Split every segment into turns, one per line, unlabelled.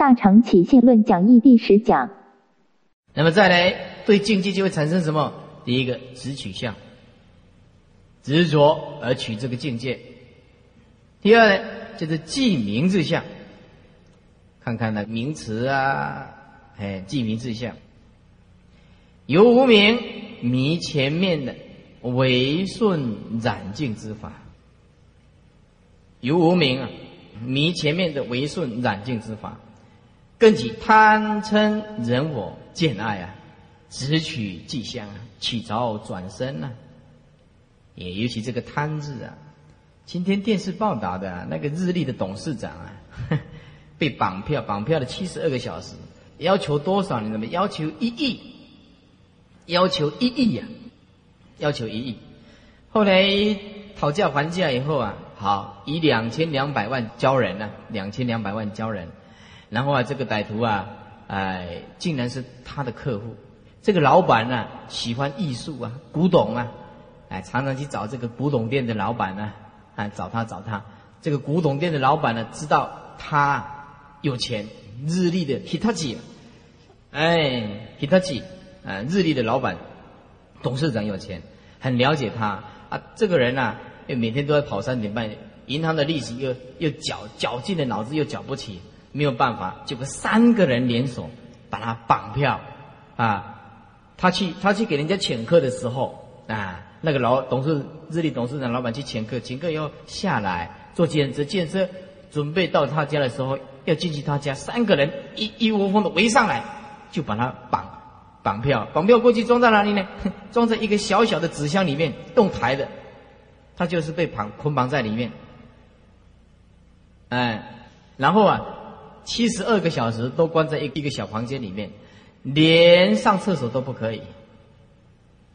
大乘起信论讲义第十讲。
那么再来，对境界就会产生什么？第一个执取相，执着而取这个境界。第二呢，就是记名字相，看看那名词啊，哎，记名字相。由无名迷前面的为顺染净之法，由无名啊，迷前面的为顺染净之法。更起贪嗔人我见爱啊，直取迹象啊，起着转身呐。也尤其这个贪字啊，今天电视报道的那个日立的董事长啊，被绑票，绑票了七十二个小时，要求多少？你怎么？要求一亿，要求一亿呀，要求一亿。后来讨价还价以后啊，好，以两千两百万交人呢，两千两百万交人。然后啊，这个歹徒啊，哎，竟然是他的客户。这个老板呢，喜欢艺术啊，古董啊，哎，常常去找这个古董店的老板呢，啊，找他找他。这个古董店的老板呢，知道他有钱，日立的 Hitachi，哎，Hitachi，啊，日立的老板，董事长有钱，很了解他啊。这个人呢，又每天都在跑三点半，银行的利息又又缴绞尽了脑子又缴不起。没有办法，结果三个人联手把他绑票，啊，他去他去给人家请客的时候，啊，那个老董事日立董事长老板去请客，请客以后下来坐建车，建车准备到他家的时候，要进去他家，三个人一一窝蜂的围上来，就把他绑绑票，绑票过去装在哪里呢？装在一个小小的纸箱里面，动抬的，他就是被绑捆绑在里面，哎，然后啊。七十二个小时都关在一一个小房间里面，连上厕所都不可以，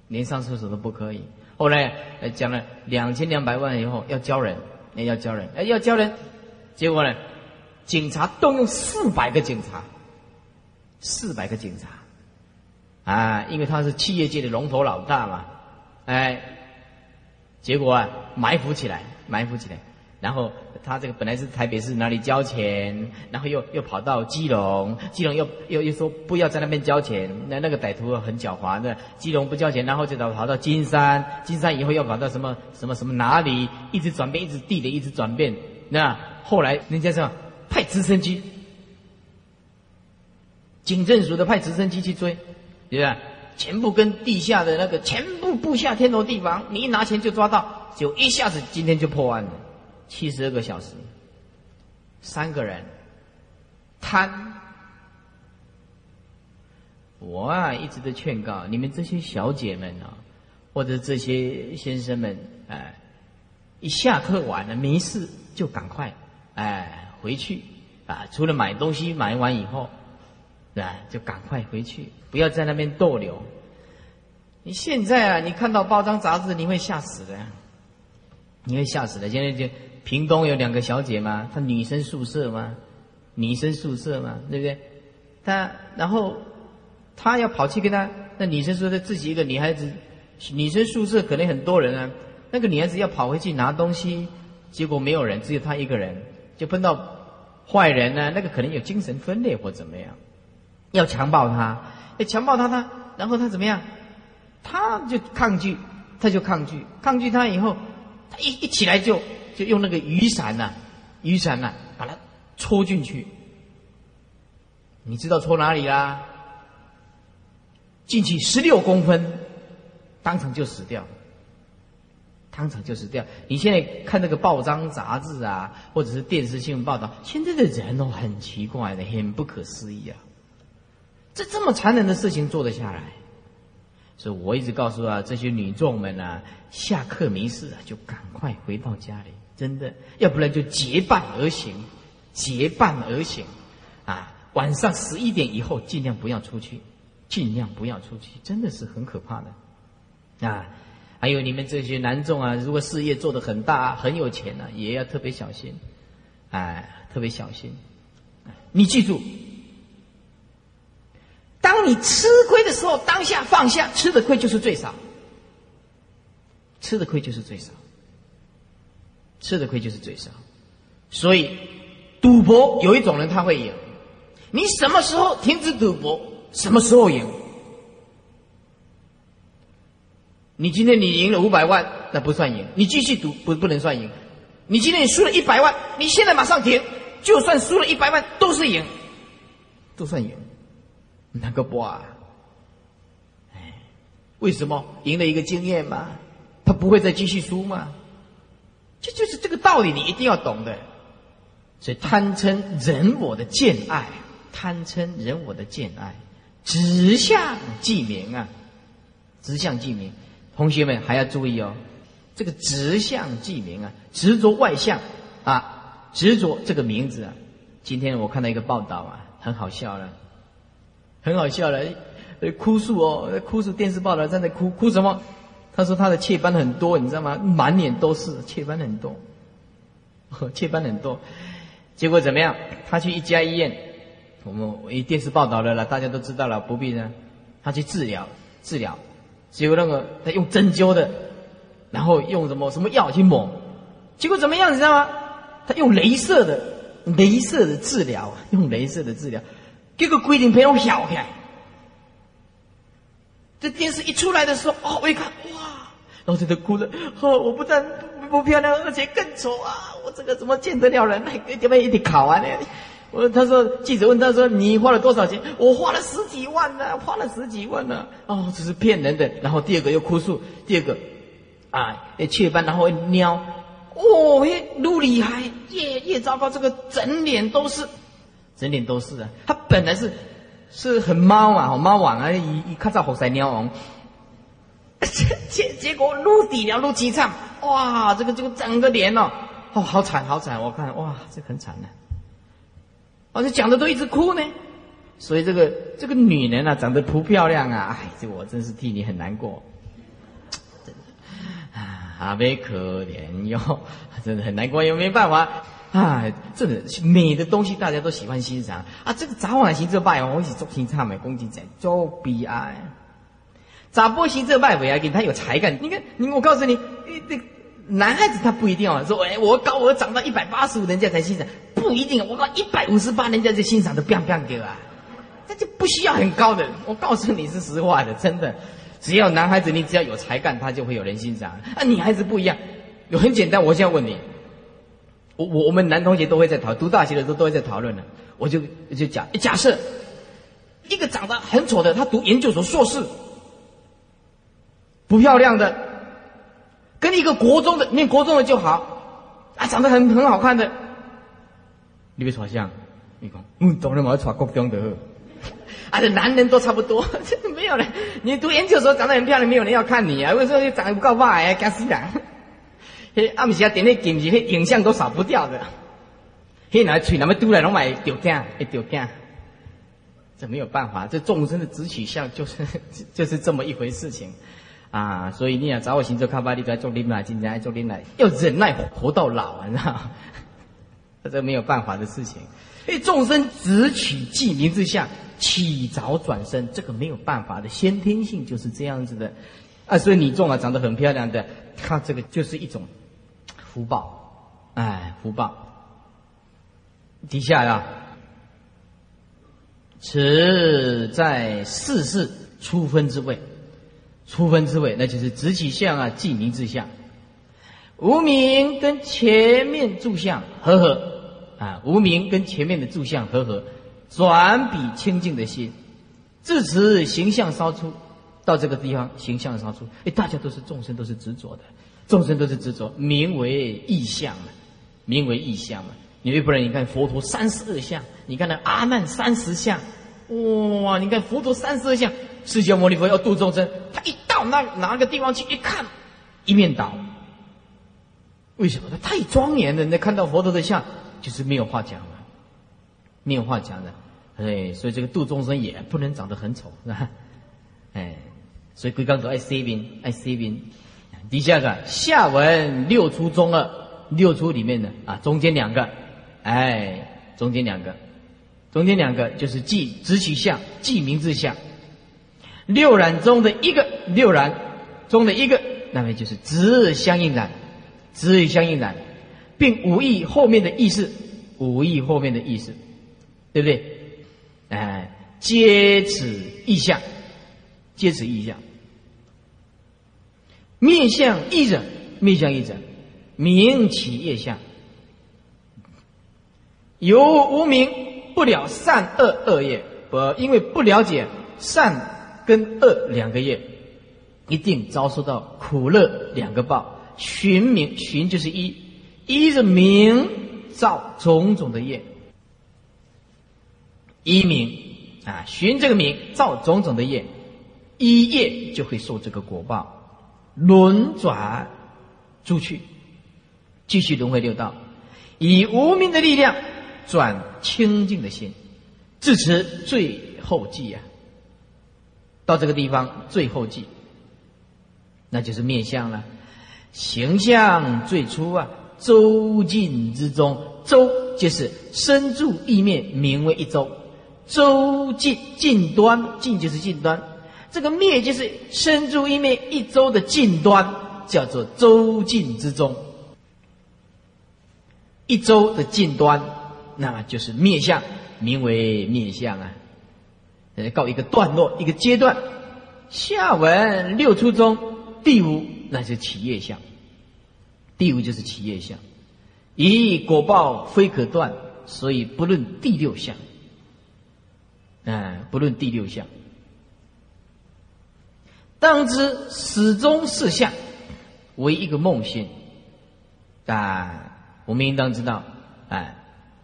连上厕所都不可以。后来讲了两千两百万以后要交人，要交人，要交人，结果呢，警察动用四百个警察，四百个警察，啊，因为他是企业界的龙头老大嘛，哎，结果啊埋伏起来，埋伏起来。然后他这个本来是台北市哪里交钱，然后又又跑到基隆，基隆又又又说不要在那边交钱，那那个歹徒很狡猾的，基隆不交钱，然后就跑跑到金山，金山以后又跑到什么什么什么哪里，一直转变，一直地的一直转变。那后来人家说派直升机，警政署的派直升机去追，对吧？全部跟地下的那个全部布下天罗地网，你一拿钱就抓到，就一下子今天就破案了。七十二个小时，三个人贪。我啊，一直都劝告你们这些小姐们啊，或者这些先生们，哎，一下课完了没事就赶快哎回去啊，除了买东西买完以后，啊就赶快回去，不要在那边逗留。你现在啊，你看到包装杂志，你会吓死的，你会吓死的。现在就。屏东有两个小姐嘛，她女生宿舍嘛，女生宿舍嘛，对不对？她然后她要跑去跟她那女生说她自己一个女孩子，女生宿舍可能很多人啊，那个女孩子要跑回去拿东西，结果没有人，只有她一个人，就碰到坏人呢，那个可能有精神分裂或怎么样，要强暴她，要强暴她，她然后她怎么样？她就抗拒，她就抗拒，抗拒她以后，她一一起来就。就用那个雨伞呐，雨伞呐，把它戳进去。你知道戳哪里啦？进去十六公分，当场就死掉。当场就死掉。你现在看那个报章杂志啊，或者是电视新闻报道，现在的人都很奇怪的，很不可思议啊！这这么残忍的事情做得下来，所以我一直告诉啊这些女众们啊，下课没事啊，就赶快回到家里。真的，要不然就结伴而行，结伴而行，啊，晚上十一点以后尽量不要出去，尽量不要出去，真的是很可怕的，啊，还有你们这些男众啊，如果事业做得很大、很有钱呢，也要特别小心，哎，特别小心，你记住，当你吃亏的时候，当下放下，吃的亏就是最少，吃的亏就是最少。吃的亏就是最少，所以赌博有一种人他会赢，你什么时候停止赌博，什么时候赢。你今天你赢了五百万，那不算赢。你继续赌不不能算赢。你今天你输了一百万，你现在马上停，就算输了一百万都是赢，都算赢。哪个不啊？哎，为什么赢了一个经验嘛？他不会再继续输吗？这就是这个道理，你一定要懂的。所以贪嗔人我的见爱，贪嗔人我的见爱，直向即明啊，直向即明。同学们还要注意哦，这个直向即明啊，执着外向啊，执着这个名字啊。今天我看到一个报道啊，很好笑了，很好笑了，哭诉哦，哭诉电视报道在那哭哭什么？他说他的雀斑很多，你知道吗？满脸都是雀斑很多，雀斑很多。结果怎么样？他去一家医院，我们一电视报道了了，大家都知道了，不必呢。他去治疗，治疗。结果那个他用针灸的，然后用什么什么药去抹，结果怎么样你知道吗？他用镭射的，镭射的治疗，用镭射的治疗，结果规定陪我小开。这电视一出来的时候，哦，我一看，然后在这哭了，哦，我不但不漂亮，而且更丑啊！我这个怎么见得了人？那这边一点考完呢？我他说记者问他说你花了多少钱？我花了十几万呢，花了十几万呢。哦，这是骗人的。然后第二个又哭诉，第二个啊，雀斑，然后尿，哦，嘿，撸厉害，越越糟糕，这个整脸都是，整脸都是啊。他本来是是很猫嘛，猫王啊，一一看到好塞尿王，结结结果露底了，露几场，哇，这个这个整个脸哦，哦，好惨好惨，我看哇，这很惨的。而且讲的都一直哭呢，所以这个这个女人啊，长得不漂亮啊，哎，这我真是替你很难过，真的。啊，阿妹可怜哟，真的很难过，又没办法。啊，这个美的东西大家都喜欢欣赏。啊，这个早晚行这拜哦，我是做新唱美公鸡仔做悲哀，咋波西这拜我要给他有才干，你看，你我告诉你，这男孩子他不一定哦，说哎，我高我长到一百八十五，人家才欣赏。不一定，我高一百五十八，人家就欣赏的 biang bang 给啊，这就不需要很高的。我告诉你是实话的，真的，只要男孩子你只要有才干，他就会有人欣赏。啊，女孩子不一样，有很简单，我现在问你，我我我们男同学都会在讨读大学的时候都会在讨论的，我就就讲假设一个长得很丑的，他读研究所硕士，不漂亮的，跟一个国中的念国中的就好，啊，长得很很好看的。你要穿像？你讲，嗯，当然我要穿国中的。啊，这男人都差不多，没有了。你读研究所长得很漂亮，没有人要看你啊。为什么你长得不够白啊？干死人！嘿，阿姆西亚点那镜子，嘿，影像都扫不掉的。嘿，那嘴那么嘟来，拢买丢干，一丢干。这没有办法，这众生的直取向就是 就是这么一回事情啊。所以你要找我行走卡巴利，在做林来，今天爱做林来，要忍耐活到老，你知道。这没有办法的事情，因为众生只取记名之下，起早转身，这个没有办法的先天性就是这样子的，啊，所以你种啊长得很漂亮的，他这个就是一种福报，哎，福报。底下呀，此在世事初分之位，初分之位，那就是直起相啊，记名之相，无名跟前面住相合合。啊，无名跟前面的住相合合，转比清净的心，自此形象烧出，到这个地方形象烧出，哎，大家都是众生，都是执着的，众生都是执着，名为意象嘛，名为意象嘛。你又不然，你看佛陀三十二相，你看那阿难三十相，哇，你看佛陀三十二相，释迦牟尼佛要度众生，他一到那哪个地方去一看，一面倒。为什么？他太庄严了，那看到佛陀的像。就是没有话讲了，没有话讲的，哎，所以这个度众生也不能长得很丑，是吧？哎，所以龟刚都爱 C 边，爱 C 边。底下个下文六出中二，六出里面的啊，中间两个，哎，中间两个，中间两个就是记直取相，记名字相。六染中的一个，六染中的一个，那么就是直相应染，直与相应染。并无意后面的意思，无意后面的意思，对不对？哎，皆此意象，皆此意象。面向异者，面向异者，名其业相。有无名不了善恶恶业，不因为不了解善跟恶两个业，一定遭受到苦乐两个报。寻名寻就是一，一是名造种种的业，一名啊寻这个名造种种的业，一业就会受这个果报，轮转出去，继续轮回六道，以无名的力量转清净的心，至此最后记呀，到这个地方最后际，那就是面相了。形象最初啊，周尽之中，周就是身住意面，名为一周。周尽尽端，尽就是尽端，这个灭就是身住意面一周的尽端，叫做周尽之中。一周的尽端，那么就是灭相，名为灭相啊。呃，告一个段落，一个阶段。下文六初中第五。那是企业相，第五就是企业相，以果报非可断，所以不论第六相，哎，不论第六相，当知始终是相，为一个梦境。但我们应当知道，哎，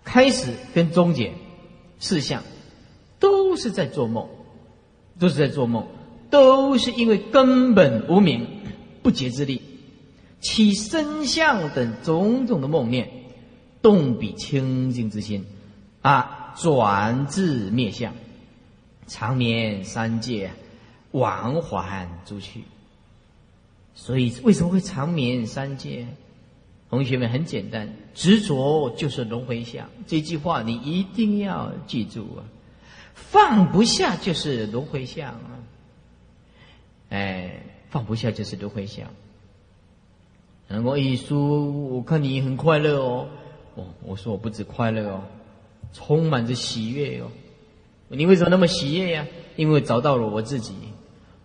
开始跟终结四项，都是在做梦，都是在做梦，都是因为根本无名。不竭之力，起身相等种种的梦念，动彼清净之心，啊，转至灭相，长眠三界，往还诸趣。所以为什么会长眠三界？同学们很简单，执着就是轮回相。这句话你一定要记住啊！放不下就是轮回相啊！哎。放不下就是都会想。然后一叔，我看你很快乐哦。哦，我说我不止快乐哦，充满着喜悦哦。你为什么那么喜悦呀？因为找到了我自己。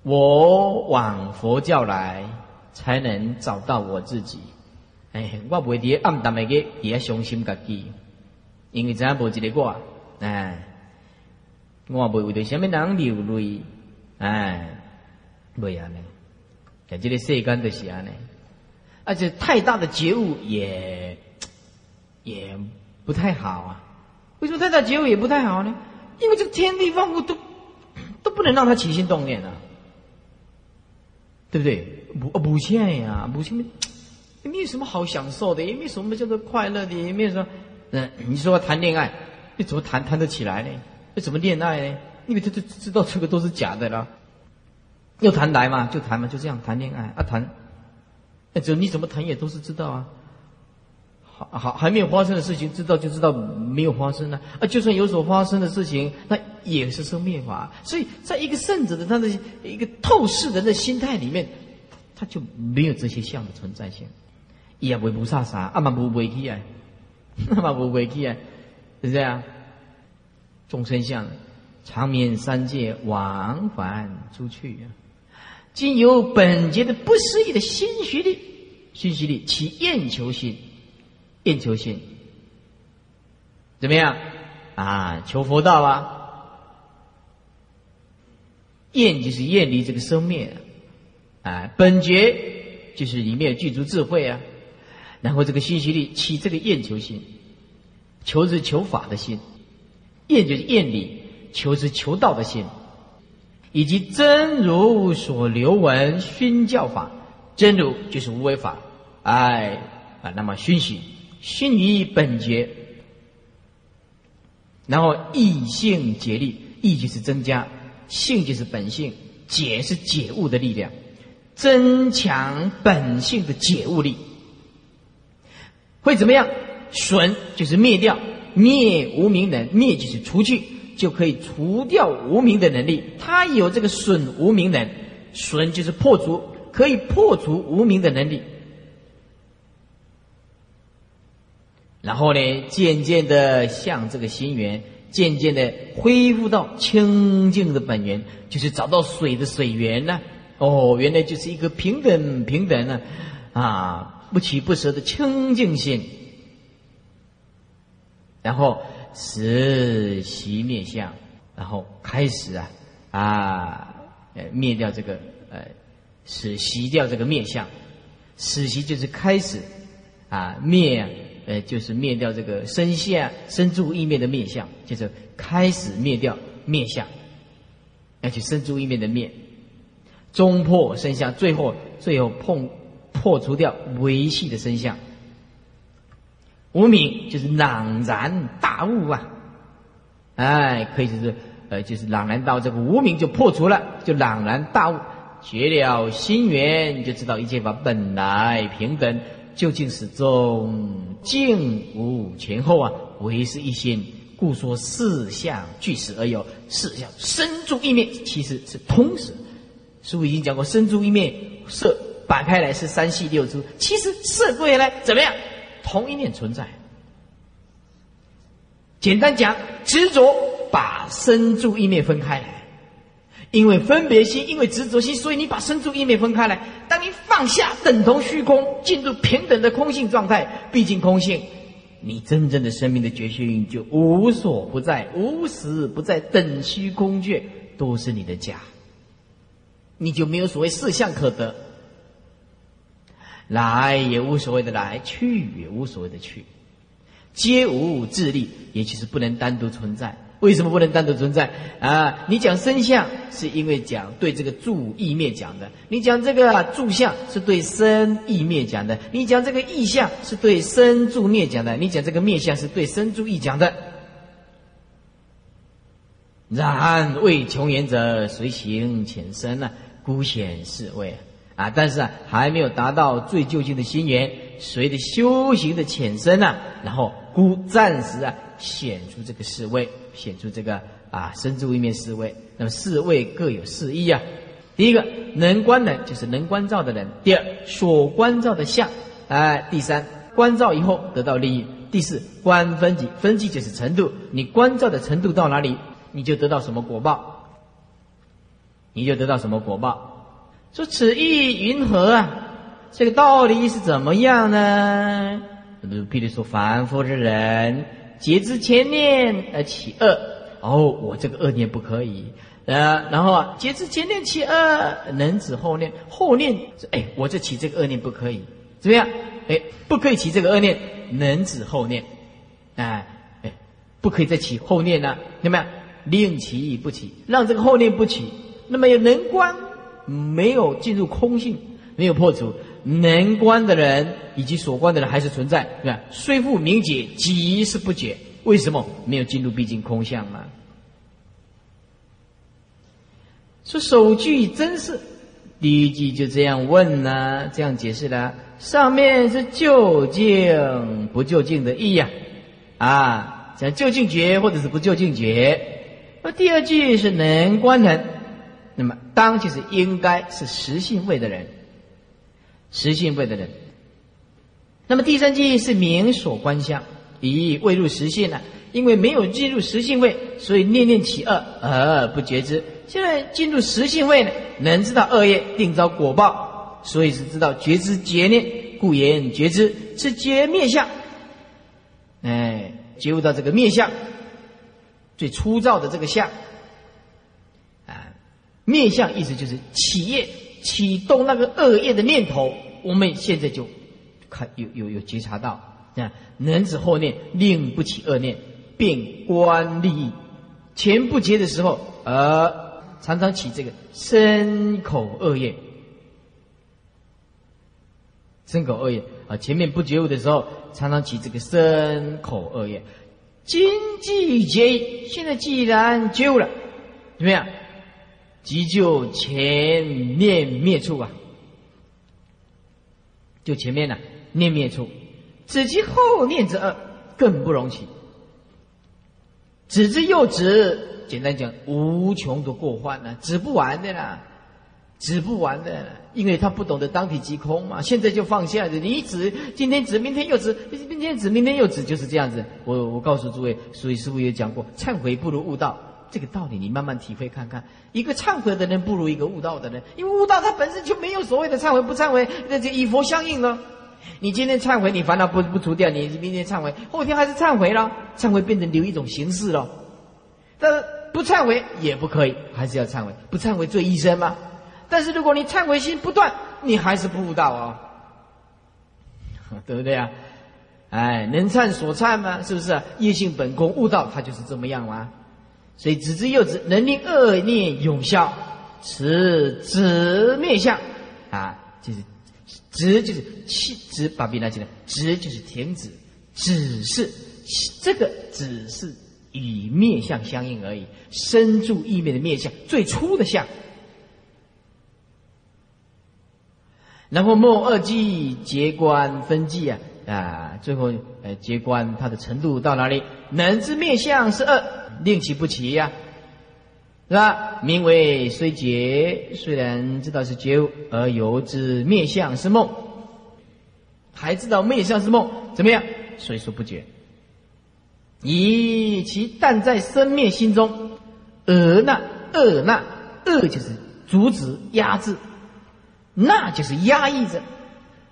我往佛教来，才能找到我自己。哎，我不会伫暗淡的个也要伤心自己，因为怎样无一个我？哎，我不会为着什么人流泪？哎，不安尼。在这里世间的是安呢，而且太大的觉悟也也不太好啊。为什么太大觉悟也不太好呢？因为这个天地万物都都不能让他起心动念啊，对不对？不不欠呀，不欠，也没有什么好享受的，也没有什么叫做快乐的，也没有说，嗯，你说谈恋爱，你怎么谈谈得起来呢？那怎么恋爱呢？因为他就知道这个都是假的了。要谈来嘛，就谈嘛，就这样谈恋爱啊谈，那只你怎么谈也都是知道啊。好好还没有发生的事情，知道就知道没有发生呢。啊，就算有所发生的事情，那也是生灭法。所以在一个圣者的他的一个透视人的心态里面，他就没有这些相的存在性。也不菩萨啥，阿嘛不回去啊，阿 嘛不回去啊，是这样。众生相，长眠三界，往返出去啊。经由本节的不思议的心学力，心学力起厌求心，厌求心怎么样啊？求佛道啊！厌就是厌离这个生灭啊，本觉就是里面有具足智慧啊。然后这个心学力起这个厌求心，求是求法的心，厌就是厌离，求是求道的心。以及真如所留闻熏教法，真如就是无为法，哎啊，那么熏习熏于本觉，然后异性解力，意就是增加，性就是本性，解是解悟的力量，增强本性的解悟力，会怎么样？损就是灭掉，灭无名人，灭就是除去。就可以除掉无名的能力，他有这个损无名能，损就是破除，可以破除无名的能力。然后呢，渐渐的向这个心源渐渐的恢复到清净的本源，就是找到水的水源呢。哦，原来就是一个平等平等呢，啊，不取不舍的清净心。然后实习灭相，然后开始啊啊，呃，灭掉这个呃，使习掉这个灭相，实习就是开始啊灭，呃，就是灭掉这个身相身住意灭的灭相，就是开始灭掉灭相，要去身住意灭的灭，终破身相，最后最后碰破除掉维系的身相。无名就是朗然大悟啊，哎，可以就是呃，就是朗然到，这个无名就破除了，就朗然大悟，绝了心缘，就知道一切法本来平等，究竟始终静无前后啊，唯是一心，故说四相俱实而有四相生住意灭，其实是同时。师父已经讲过，生住意灭，色摆开来是三系六出，其实色归原来怎么样？同一念存在。简单讲，执着把身住意灭分开来，因为分别心，因为执着心，所以你把身住意灭分开来。当你放下，等同虚空，进入平等的空性状态，毕竟空性，你真正的生命的觉性就无所不在，无时不在，等虚空界都是你的家，你就没有所谓四相可得。来也无所谓的来，去也无所谓的去，皆无自立，也就是不能单独存在。为什么不能单独存在啊？你讲身相，是因为讲对这个住意灭讲的；你讲这个住相，是对身意灭讲的；你讲这个意相，是对身住灭讲的；你讲这个灭相，是对身住意讲的。然为穷言者，随行浅深呢？孤显是谓。啊，但是啊，还没有达到最究竟的心源，随着修行的浅深呐，然后孤暂时啊显出这个四位，显出这个啊身之位面四位。那么四位各有四义啊。第一个能观的，就是能观照的人；第二所观照的相，哎；第三观照以后得到利益；第四观分级，分级就是程度，你观照的程度到哪里，你就得到什么果报，你就得到什么果报。说此意云何啊？这个道理是怎么样呢？比如说凡夫之人，截知前念而起恶，哦，我这个恶念不可以。呃，然后啊，截知前念起恶，能止后念，后念，哎，我这起这个恶念不可以，怎么样？哎，不可以起这个恶念，能止后念，哎哎，不可以再起后念了，怎么样？令其不起，让这个后念不起，那么有能观。没有进入空性，没有破除能观的人以及所观的人还是存在，对吧？虽复明解，即是不解。为什么没有进入毕竟空相嘛？说首句真是，第一句就这样问呢，这样解释的。上面是究竟不究竟的意呀，啊，讲究竟觉或者是不究竟觉。那第二句是能观人。那么，当就是应该是实性位的人，实性位的人。那么第三句是明所观相，已未入实性呢？因为没有进入实性位，所以念念起恶而不觉知。现在进入实性位呢，能知道恶业定遭果报，所以是知道觉知结念，故言觉知是觉灭相。哎，觉悟到这个灭相，最粗糙的这个相。面相意思就是企业启动那个恶业的念头，我们现在就看有有有觉察到啊，能止后念，令不起恶念，变观利益。前不结的时候，而常常起这个身口恶业，身口恶业啊。前面不觉悟的时候，常常起这个身口恶业。经济结，现在既然觉悟了，怎么样？急救前念灭处啊，就前面呢念灭处，只及后念之恶更不容起。止之又止，简单讲无穷的过患呢，止不完的啦。止不完的，因为他不懂得当体即空嘛。现在就放下的，你指今天指，明天又指，今天指，明天又指，就是这样子。我我告诉诸位，所以师傅也讲过，忏悔不如悟道，这个道理你慢慢体会看看。一个忏悔的人不如一个悟道的人，因为悟道他本身就没有所谓的忏悔不忏悔，那就以佛相应了。你今天忏悔，你烦恼不不除掉，你明天忏悔，后天还是忏悔了，忏悔变成留一种形式了。但是不忏悔也不可以，还是要忏悔，不忏悔罪一生吗？但是如果你忏悔心不断，你还是不悟道哦，对不对啊？哎，能忏所忏吗？是不是？业性本空，悟道它就是这么样吗？所以子之幼子能令恶念永消，此止灭相啊，就是止就是气止，把笔拿起来，止就是停止，只是这个只是与灭相相应而已，生住意灭的灭相，最初的相。然后末二季结观分季啊啊，最后呃结观它的程度到哪里？能知面相是二，令其不齐呀，是吧？名为虽结，虽然知道是觉，而由之面相是梦，还知道面相是梦，怎么样？所以说不觉。以其但在生灭心中，而那恶那恶就是阻止压制。那就是压抑着，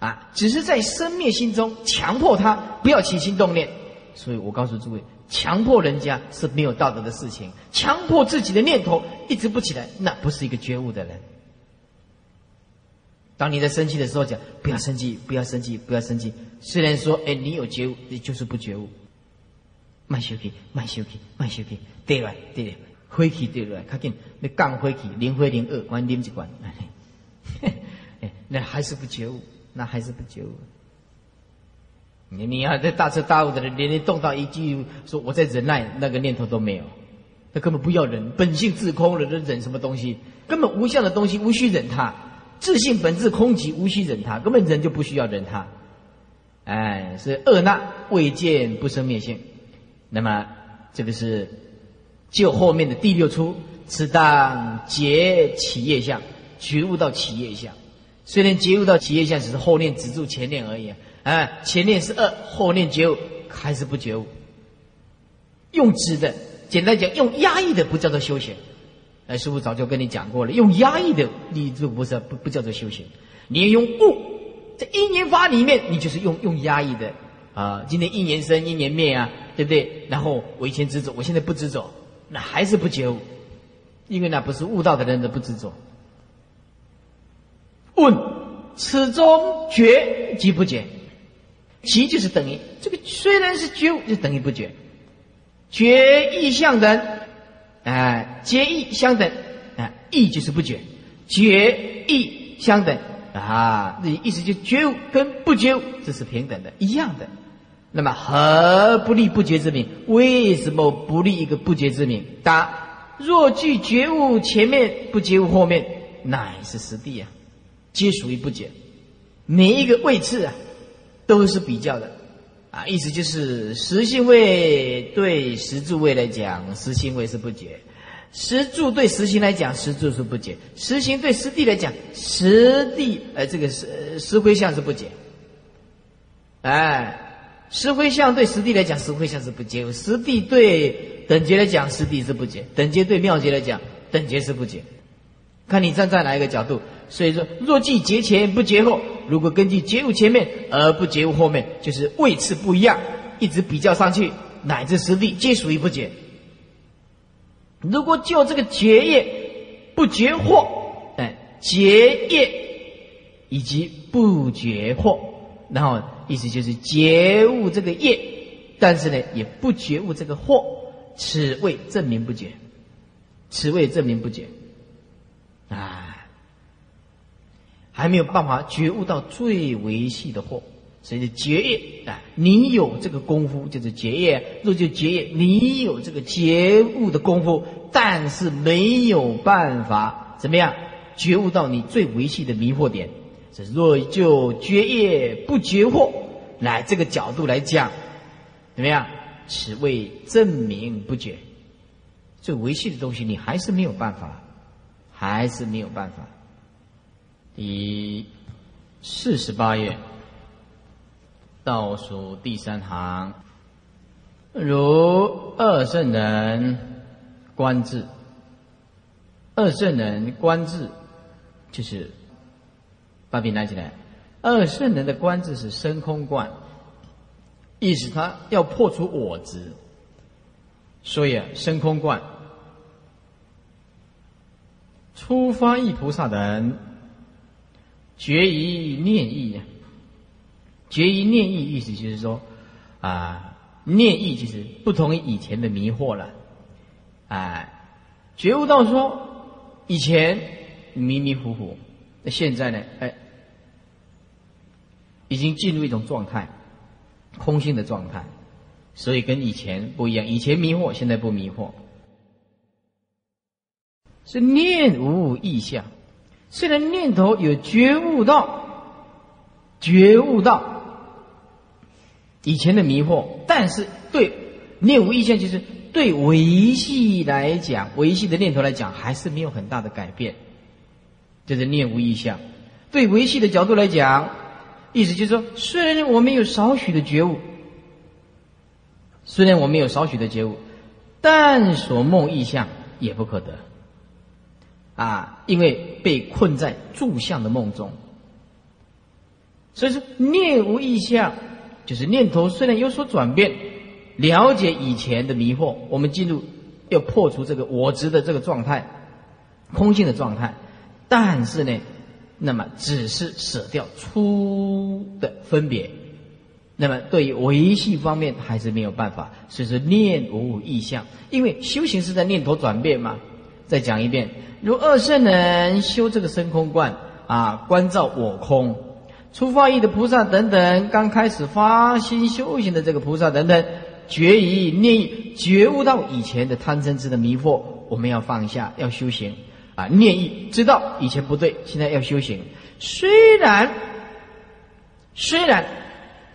啊，只是在生灭心中强迫他不要起心动念。所以我告诉诸位，强迫人家是没有道德的事情，强迫自己的念头一直不起来，那不是一个觉悟的人。当你在生气的时候讲不要生气，不要生气，不要生气。虽然说哎，你有觉悟，你就是不觉悟。慢休息，慢休息，慢休息，对了，对了，回去对了，赶紧你降回去，零回零二，关啉一关。那还是不觉悟，那还是不救。你你要在大彻大悟的人，连连动到一句说我在忍耐，那个念头都没有，他根本不要忍，本性自空了，忍什么东西？根本无相的东西，无需忍它。自性本质空寂，无需忍它，根本人就不需要忍它。哎，是恶那未见不生灭性。那么这个是就后面的第六出，此当结起业相，觉悟到起业相。虽然觉悟到企业相只是后念止住前念而已，啊，前念是恶，后念觉悟还是不觉悟。用止的，简单讲，用压抑的不叫做修行。哎，师傅早就跟你讲过了，用压抑的，你就不是不不叫做修行。你要用悟，在一年法里面，你就是用用压抑的啊。今天一年生，一年灭啊，对不对？然后我以前执着，我现在不执着，那还是不觉悟，因为那不是悟道的人的不执着。问：此中觉即不觉？即就是等于这个，虽然是觉悟，就等于不觉。觉意相等，哎，觉意相等，啊，意就是不觉，觉意相等啊，那意思就觉悟跟不觉悟这是平等的，一样的。那么何不立不觉之名？为什么不立一个不觉之名？答：若具觉悟前面，不觉悟后面，乃是实地呀。皆属于不解，每一个位次啊，都是比较的，啊，意思就是实性位对实住位来讲，实性位是不解；实住对实行来讲，实住是不解；实行对实地来讲，实地呃这个实实灰相是不解。哎，实灰相对实地来讲，实灰相是不解；实地对等觉来讲，实地是不解；等觉对妙觉来讲，等觉是不解。看你站在哪一个角度，所以说，若即结前不结后，如果根据结悟前面而不结悟后面，就是位次不一样，一直比较上去，乃至实地皆属于不结。如果就这个结业不结惑，哎，结业以及不结惑，然后意思就是结悟这个业，但是呢，也不觉悟这个惑，此谓证明不结，此谓证明不结。啊，还没有办法觉悟到最维系的货，所以结业啊，你有这个功夫就是结业。若就结业，你有这个觉悟的功夫，但是没有办法怎么样觉悟到你最维系的迷惑点。这若就觉业不觉惑，来这个角度来讲，怎么样？此谓证明不觉，最维系的东西，你还是没有办法。还是没有办法，第四十八页倒数第三行，如二圣人观智，二圣人观智就是把笔拿起来，二圣人的观智是深空观，意思他要破除我执，所以啊，深空观。初发意菩萨等，决一念意啊，决一念意意思就是说，啊，念意就是不同于以前的迷惑了，哎，觉悟到说，以前迷迷糊糊，那现在呢，哎，已经进入一种状态，空性的状态，所以跟以前不一样，以前迷惑，现在不迷惑。是念无意象，虽然念头有觉悟到，觉悟到以前的迷惑，但是对念无意象，就是对维系来讲，维系的念头来讲，还是没有很大的改变。这是念无意象。对维系的角度来讲，意思就是说，虽然我们有少许的觉悟，虽然我们有少许的觉悟，但所梦意象也不可得。啊，因为被困在住相的梦中，所以说念无意象，就是念头虽然有所转变，了解以前的迷惑，我们进入要破除这个我执的这个状态，空性的状态，但是呢，那么只是舍掉粗的分别，那么对于维系方面还是没有办法，所以说念无意象，因为修行是在念头转变嘛。再讲一遍。如二圣人修这个深空观啊，观照我空，初发意的菩萨等等，刚开始发心修行的这个菩萨等等，觉意念意觉悟到以前的贪嗔痴的迷惑，我们要放下，要修行啊，念意知道以前不对，现在要修行。虽然虽然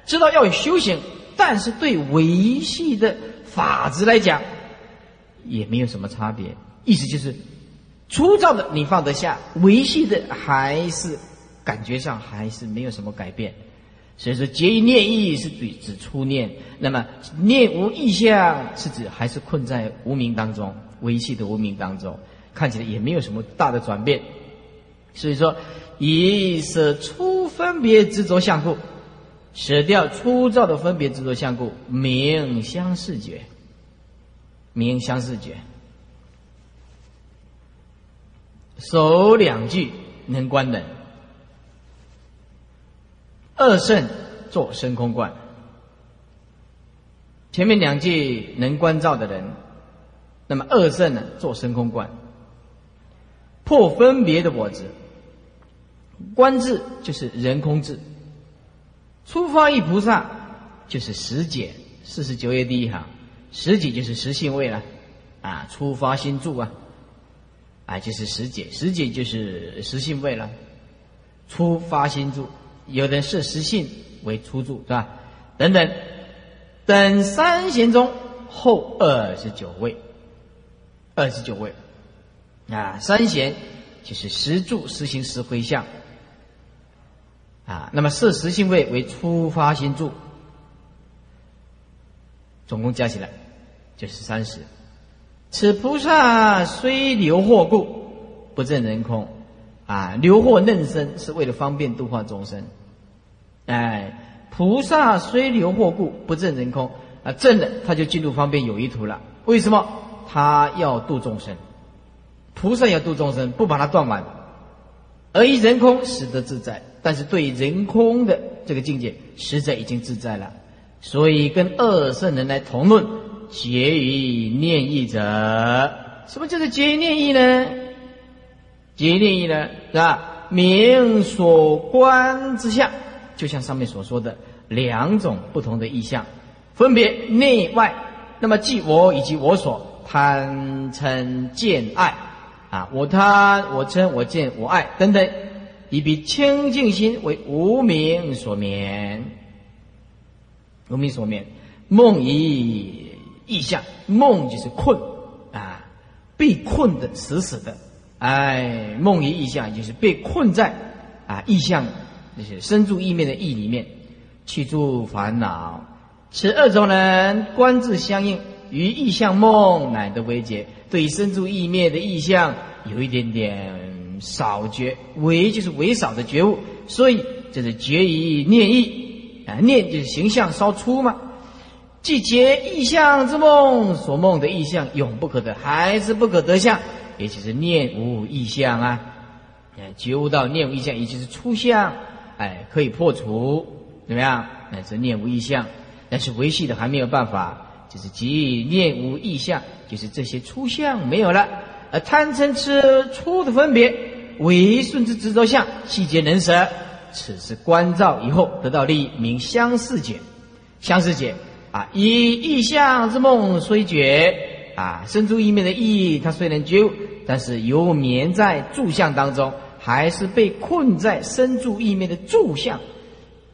知道要修行，但是对维系的法子来讲，也没有什么差别，意思就是。粗糙的你放得下，维系的还是感觉上还是没有什么改变。所以说，结于念意是指指初念，那么念无意象是指还是困在无名当中，维系的无名当中，看起来也没有什么大的转变。所以说，以舍粗分别执着相故，舍掉粗糙的分别执着相故，名相视觉，名相视觉。首两句能观人，二圣做深空观。前面两句能观照的人，那么二圣呢做深空观，破分别的我执。观智就是人空智，出发一菩萨就是十解，四十九页第一行，十解就是实性位了，啊，出发心住啊。啊，就是十解，十解就是实性位了。初发心住，有人设实性为初住，对吧？等等，等三贤中后二十九位，二十九位。啊，三贤就是十住、实行、十回向。啊，那么设实性位为初发心住，总共加起来就是三十。此菩萨虽流惑故，不证人空，啊，流惑嫩生是为了方便度化众生。哎，菩萨虽流惑故，不证人空，啊，证了他就进入方便有一图了。为什么？他要度众生，菩萨要度众生，不把它断完，而一人空实得自在。但是对人空的这个境界，实在已经自在了，所以跟二圣人来同论。结于念意者，什么叫做结于念意呢？结于念意呢，是吧？明所观之相，就像上面所说的两种不同的意象，分别内外。那么即我以及我所贪嗔见爱啊，我贪我嗔我见我爱等等，以彼清净心为无名所眠，无名所眠，梦以。意象梦就是困啊，被困的死死的，哎，梦与意象就是被困在啊意象，那些身住意面的意里面去住烦恼。此二种人观自相应，于意象梦乃得为解。对身住意灭的意象有一点点少觉，为就是为少的觉悟，所以就是觉于念意啊，念就是形象稍粗嘛。既结意象之梦，所梦的意象永不可得，还是不可得相，也就是念无意象啊。哎，觉悟到念无意象，也就是出相，哎，可以破除，怎么样？乃至念无意象，但是维系的还没有办法，就是即念无意象，就是这些出相没有了，而贪嗔痴出的分别，为顺之执着相，细节能舍，此时观照以后得到利益，名相似解，相似解。啊，以意象之梦虽觉啊，生出意面的意，他虽然觉，但是犹眠在住相当中，还是被困在生住意面的住相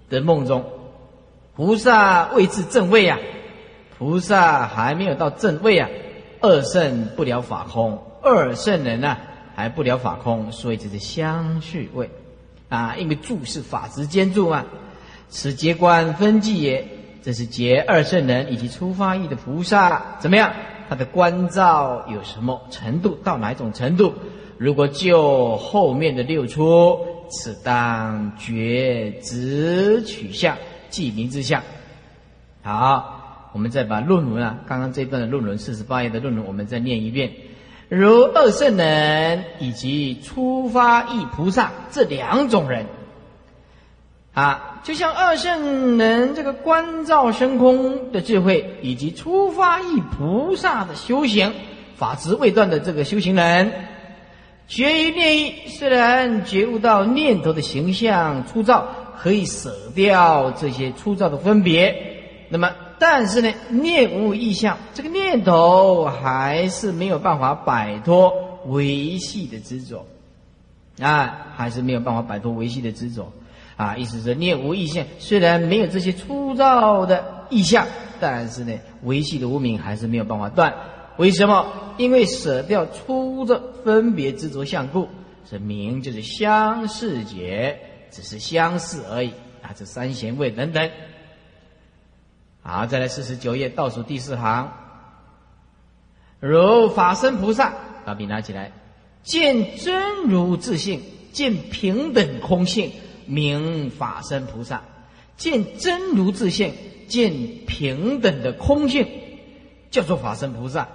的梦中。菩萨未至正位啊，菩萨还没有到正位啊，二圣不了法空，二圣人呢还不了法空，所以这是相续位啊，因为住是法执兼住嘛，此结观分际也。这是结二圣人以及出发意的菩萨怎么样？他的关照有什么程度？到哪一种程度？如果就后面的六出，此当觉直取相，即名之相。好，我们再把论文啊，刚刚这段的论文四十八页的论文，我们再念一遍。如二圣人以及出发意菩萨这两种人。啊，就像二圣人这个观照深空的智慧，以及出发意菩萨的修行法执未断的这个修行人，觉于念意，虽然觉悟到念头的形象粗糙，可以舍掉这些粗糙的分别，那么但是呢，念无意象，这个念头还是没有办法摆脱维系的执着，啊，还是没有办法摆脱维系的执着。啊，意思是念无意象，虽然没有这些粗糙的意象，但是呢，维系的无名还是没有办法断。为什么？因为舍掉粗的分别执着相故，是名就是相似解，只是相似而已。啊，这三贤位等等。好，再来四十九页倒数第四行，如法身菩萨，把笔拿起来，见真如自性，见平等空性。名法身菩萨，见真如自性，见平等的空性，叫做法身菩萨。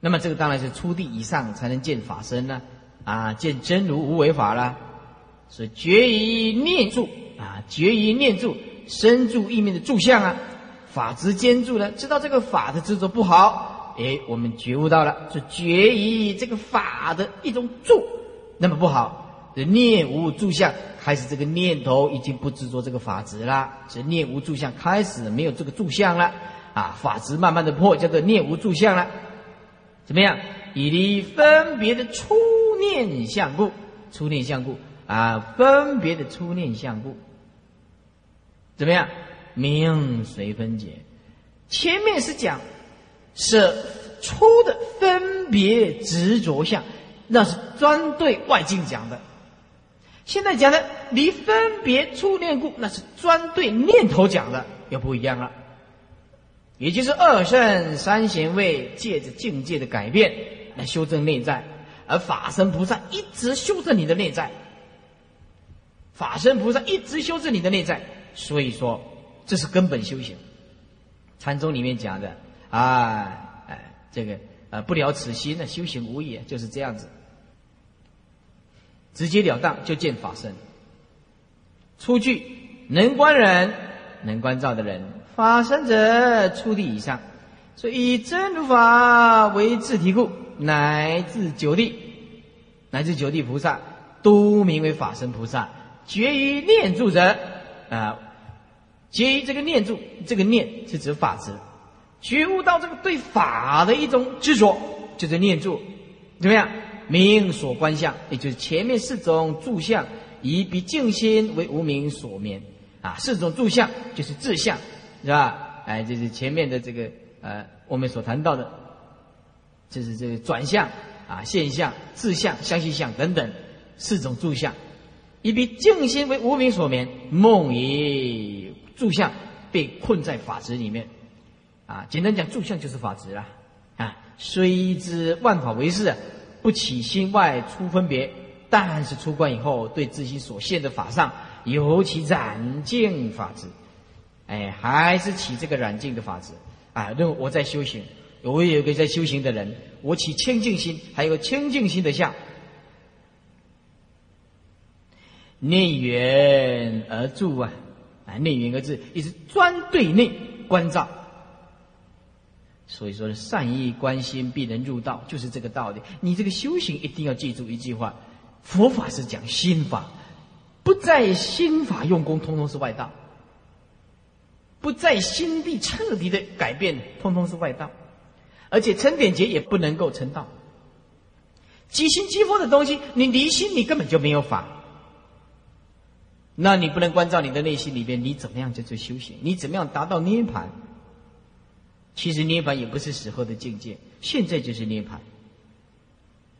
那么这个当然是初地以上才能见法身呢，啊，见真如无为法了。所以觉于念住啊，觉于念住，身住意念的住相啊，法执坚住了，知道这个法的执着不好，哎，我们觉悟到了，是觉于这个法的一种住。那么不好，这念无住相，开始这个念头已经不执着这个法执了，这念无住相开始没有这个住相了，啊，法执慢慢的破，叫做念无住相了，怎么样？以离分别的初念相故，初念相故啊，分别的初念相故，怎么样？名随分解，前面是讲是初的分别执着相。那是专对外境讲的，现在讲的离分别初念故，那是专对念头讲的，又不一样了。也就是二圣三贤位借着境界的改变来修正内在，而法身菩萨一直修正你的内在，法身菩萨一直修正你的内在，所以说这是根本修行。禅宗里面讲的啊，哎，这个呃不了此心的修行无益，就是这样子。直截了当就见法身。出句能观人，能观照的人，法身者出地以上，所以以真如法为自体故，乃至九地，乃至九地菩萨都名为法身菩萨。绝于念住者啊，绝于这个念住，这个念是指法执，觉悟到这个对法的一种执着，就是念住，怎么样？名所观相，也就是前面四种住相，以比静心为无名所眠啊。四种住相就是自相，是吧？哎，就是前面的这个呃，我们所谈到的，就是这个转向啊现象、自相、相信相等等四种住相，以彼静心为无名所眠，梦以住相被困在法执里面。啊，简单讲，住相就是法执啦。啊，虽知万法为事，不起心外出分别，但是出关以后，对自己所现的法上，尤其染净法执。哎，还是起这个染净的法执。啊，认为我在修行，我也有个在修行的人，我起清净心，还有个清净心的相。内圆而住啊，啊，内圆而住，一直专对内关照。所以说，善意关心必能入道，就是这个道理。你这个修行一定要记住一句话：佛法是讲心法，不在心法用功，通通是外道；不在心地彻底的改变，通通是外道。而且成点劫也不能够成道。即心即佛的东西，你离心，你根本就没有法。那你不能关照你的内心里边，你怎么样叫做修行？你怎么样达到涅盘？其实涅盘也不是死后的境界，现在就是涅盘。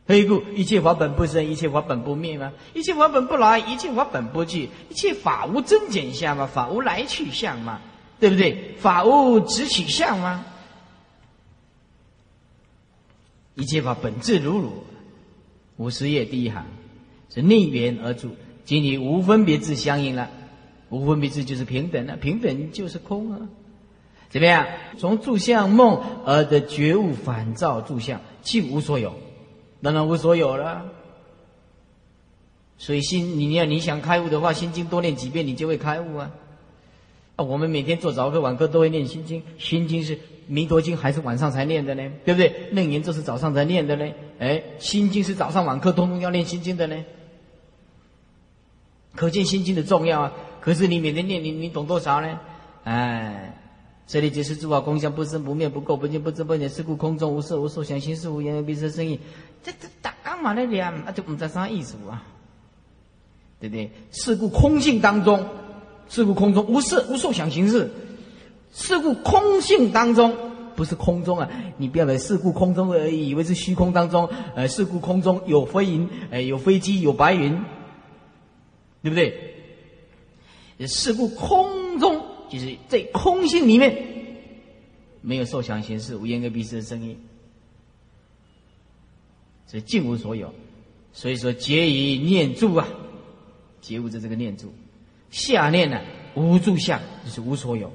黑故一切法本不生，一切法本不灭吗？一切法本不来，一切法本不去，一切法无增减相吗？法无来去相吗？对不对？法无直取相吗？一切法本质如如。五十页第一行是内缘而住，即你无分别智相应了，无分别智就是平等了，平等就是空啊。怎么样？从住相梦而的觉悟反照住相，即无所有，当然无所有了。所以心，你要你想开悟的话，心经多念几遍，你就会开悟啊！啊，我们每天做早课晚课都会念心经，心经是弥陀经还是晚上才念的呢？对不对？楞严咒是早上才念的呢？哎，心经是早上晚课通通要念心经的呢？可见心经的重要啊！可是你每天念，你你懂多少呢？哎。这里即是诸法空相，不生不灭，不垢不净，不增不减。是故空中无色无受想行识无言无鼻舌身意。这这打干嘛来念？啊，就不知道啥意思啊？对不对？是故空性当中，是故空中无色无受想行识。是故空性当中，不是空中啊！你不要以是故空中而已，以为是虚空当中。呃，是故空中有飞云，呃，有飞机，有白云，对不对？是故空中。就是在空性里面，没有受想行识，无言跟鼻舌的声音，所以尽无所有。所以说，结以念住啊，结悟着这个念住。下念呢，无住相，就是无所有。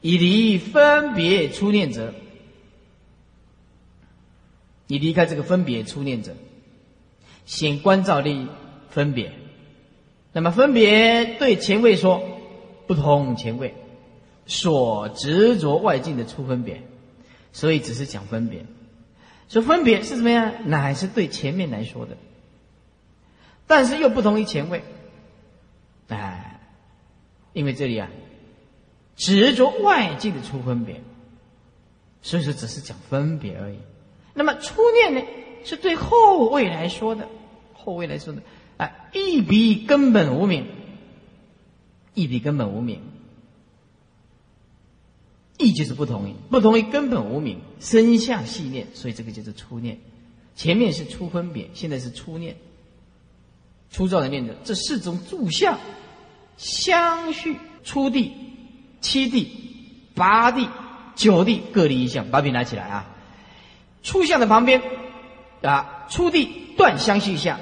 以离分别出念者，你离开这个分别出念者，先关照力分别。那么分别对前位说。不同前位所执着外境的出分别，所以只是讲分别。说分别是什么呀？乃是对前面来说的，但是又不同于前位。哎，因为这里啊，执着外境的出分别，所以说只是讲分别而已。那么初念呢，是对后位来说的，后位来说的，啊，一比根本无名。义比根本无名，义就是不同意不同意根本无名，生相系念，所以这个就是初念。前面是初分别，现在是初念，粗糙的念者这四种住相相续，初地、七地、八地、九地各立一项，把笔拿起来啊！初相的旁边啊，初地断相续相，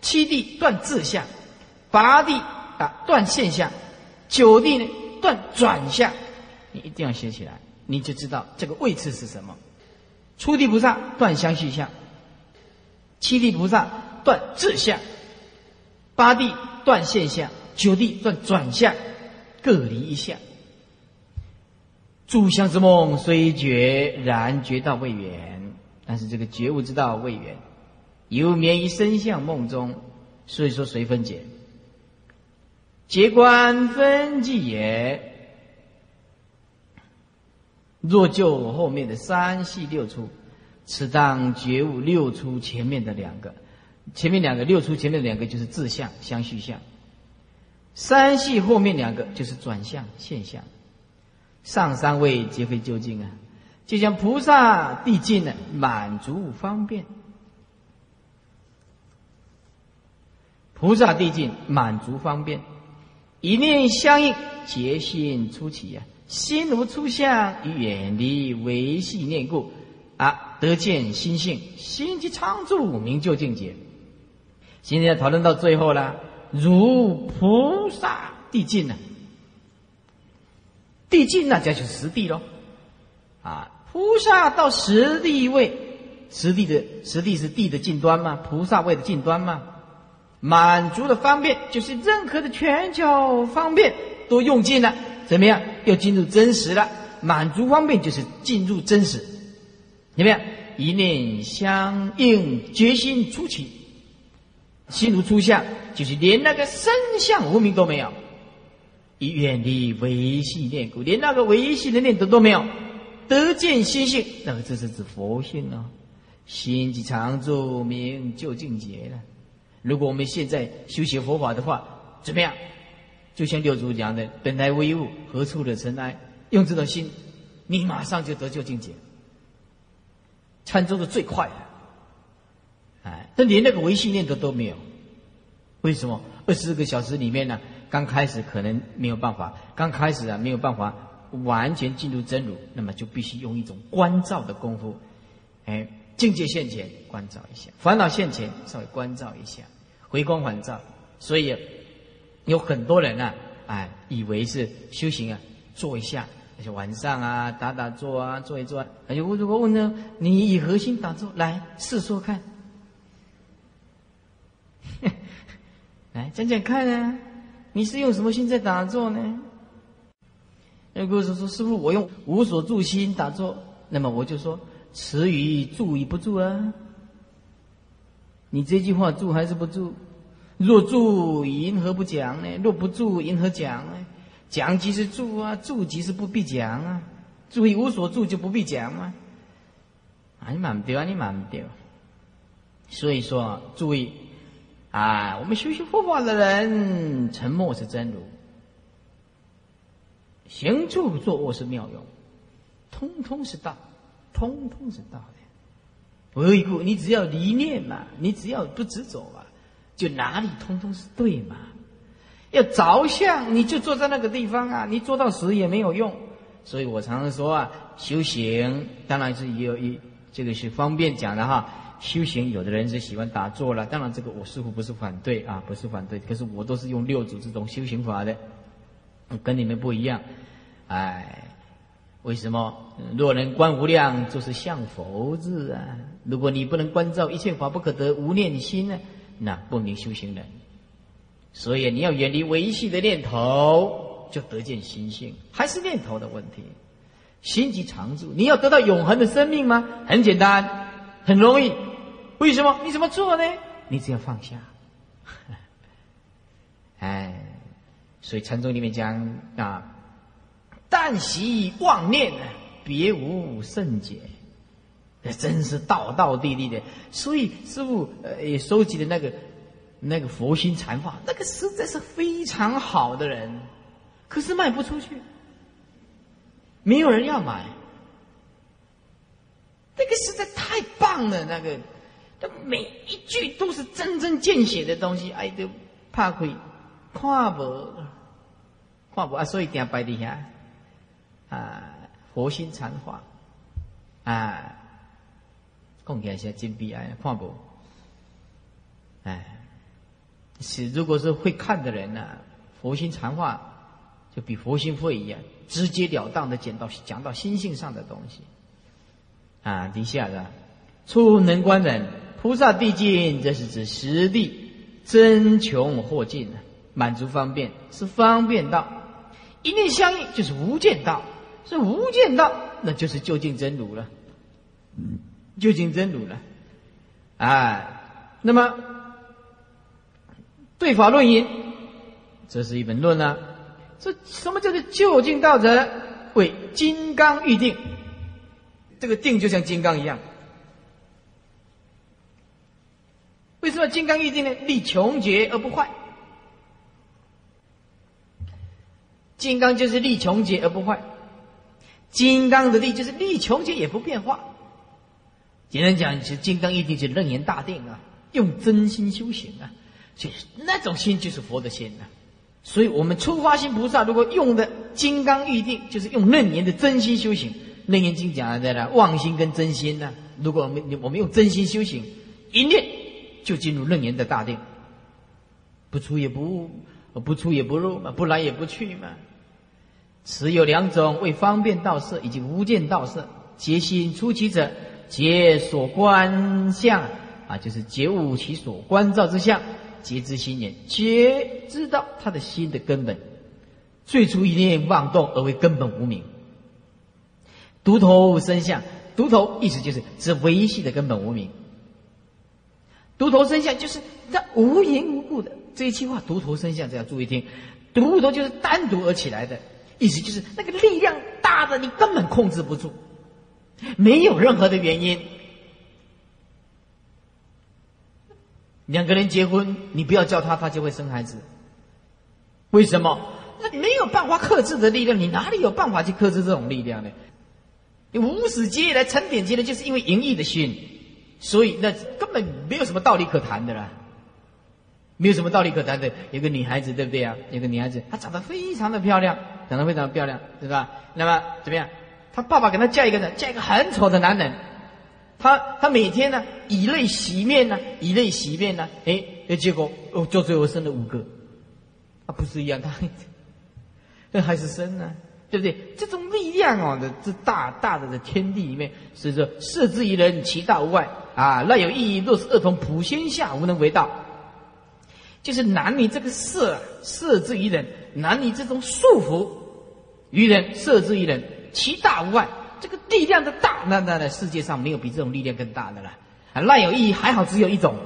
七地断自相，八地。啊，断现象，九地呢断转向，你一定要写起来，你就知道这个位次是什么。初地菩萨断相续相，七地菩萨断自相，八地断现象，九地断转向，各离一相。诸相之梦虽觉，然觉道未圆。但是这个觉悟之道未圆，犹眠于身相梦中，所以说随分解。结观分际也。若就后面的三系六出，此当觉悟六出前面的两个，前面两个六出前面两个就是自相相续相，三系后面两个就是转向现象，上三位皆非究竟啊，就像菩萨地尽了满足方便，菩萨地尽满足方便，一念相应，结心出起呀，心如初相，远离维系念故，啊，得见心性，心即常住，名就境界。现在讨论到最后了，如菩萨地境呢？地境那就是实地喽，啊，菩萨到实地位，实地的实地是地的近端嘛，菩萨位的近端嘛。满足的方便，就是任何的全球方便都用尽了，怎么样？要进入真实了。满足方便就是进入真实，怎么样？一念相应，决心出起，心如初相，就是连那个身相无名都没有，以远离维系念故，连那个维系的念头都没有，得见心性，那个这是指佛性啊，心即常住，名就境界了。如果我们现在修习佛法的话，怎么样？就像六祖讲的：“本来无一物，何处惹尘埃？”用这种心，你马上就得救境界。禅宗的最快的，哎，但连那个维系念头都没有。为什么？二十四个小时里面呢？刚开始可能没有办法，刚开始啊没有办法完全进入真如，那么就必须用一种关照的功夫，哎。境界现前，关照一下；烦恼现前，稍微关照一下，回光返照。所以有很多人啊，哎，以为是修行啊，做一下，而且晚上啊，打打坐啊，坐一坐。而且我如果问呢，你以核心打坐来试说看，来讲讲看啊，你是用什么心在打坐呢？如果是说师傅，我用无所住心打坐，那么我就说。词语住与不住啊？你这句话住还是不住？若住，因何不讲呢？若不住，因何讲呢？讲即是住啊，住即是不必讲啊。注意无所住就不必讲吗？啊，你蛮对啊，你蛮对。所以说，注意啊，我们修习佛法的人，沉默是真如，行住坐卧是妙用，通通是道。通通是道的，我有一个，你只要离念嘛，你只要不执着嘛，就哪里通通是对嘛。要着相，你就坐在那个地方啊，你坐到死也没有用。所以我常常说啊，修行当然是也有一这个是方便讲的哈。修行有的人是喜欢打坐了，当然这个我似乎不是反对啊，不是反对，可是我都是用六祖这种修行法的，跟你们不一样，哎。为什么若能观无量，就是向佛字啊？如果你不能关照一切法不可得无念心呢，那不明修行人。所以你要远离维系的念头，就得见心性，还是念头的问题。心即常住，你要得到永恒的生命吗？很简单，很容易。为什么？你怎么做呢？你只要放下。哎，所以禅宗里面讲啊。但习妄念，别无甚解。这真是道道地地的。所以师傅呃也收集的那个那个佛心禅法，那个实在是非常好的人，可是卖不出去，没有人要买。那个实在太棒了，那个，他每一句都是真真见血的东西，哎，都怕亏，看不，看不啊，所以定摆底下。啊，佛心禅法，啊，贡献一些金币啊，看不？哎，是如果是会看的人呢，佛心禅话就比佛心会一样，直截了当的讲到讲到心性上的东西。啊，底下的出能观人，菩萨地境，这是指实地真穷或尽满足方便是方便道，一念相应就是无间道。是无间道，那就是究竟真如了，究竟真如了，哎，那么对法论言，这是一本论啊。这什么叫做究竟道者？为金刚预定，这个定就像金刚一样。为什么金刚预定呢？立穷劫而不坏。金刚就是立穷劫而不坏。金刚的力就是力穷尽也不变化。简单讲，是金刚一定是楞严大定啊，用真心修行啊。就是那种心就是佛的心呐。所以我们初发心菩萨如果用的金刚玉定，就是用楞严的真心修行。楞严经讲的呢，妄心跟真心呢？如果我们我们用真心修行，一念就进入楞严的大定，不出也不入，不出也不入嘛，不来也不去嘛。此有两种，为方便道色以及无间道色。皆心出其者，皆所观相啊，就是觉悟其所观照之相，皆知心眼，皆知道他的心的根本。最初一念妄动而为根本无名。独头生相，独头意思就是指维系的根本无名。独头生相就是他无缘无故的这一句话，独头生相，这要注意听。独头就是单独而起来的意思，就是那个力量大的你根本控制不住。没有任何的原因，两个人结婚，你不要叫他，他就会生孩子。为什么？那没有办法克制的力量，你哪里有办法去克制这种力量呢？你无始劫来成点劫的，就是因为淫逸的心，所以那根本没有什么道理可谈的啦，没有什么道理可谈的。有个女孩子，对不对啊？有个女孩子，她长得非常的漂亮，长得非常的漂亮，对吧？那么怎么样？他爸爸给他嫁一个人，嫁一个很丑的男人。他他每天呢以泪洗面呢，以泪洗面呢，哎，结果哦，就最后生了五个。啊，不是一样，他那 还是生呢，对不对？这种力量哦，的这大大的的天地里面，所以说设之于人，其大无外啊。那有意义，若是恶童普天下，无能为道。就是男女这个色啊，色之于人，男女这种束缚于人，设之于人。其大无外，这个力量的大，那那那世界上没有比这种力量更大的了。啊，赖有意义，还好只有一种。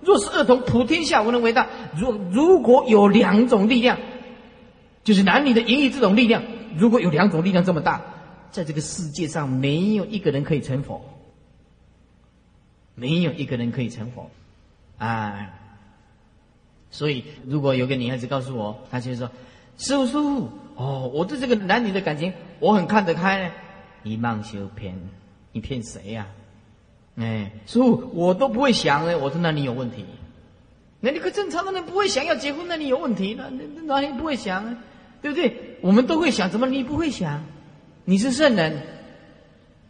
若是恶童，普天下无能为大。如如果有两种力量，就是男女的淫欲这种力量，如果有两种力量这么大，在这个世界上没有一个人可以成佛，没有一个人可以成佛，啊。所以，如果有个女孩子告诉我，她就说：“师傅，师傅。”哦，我对这个男女的感情我很看得开呢。一梦修骗，你骗谁呀？哎，师傅，我都不会想呢。我说那你有问题。那你个正常的人不会想要结婚，那你有问题那那哪里不会想啊？对不对？我们都会想，怎么你不会想？你是圣人，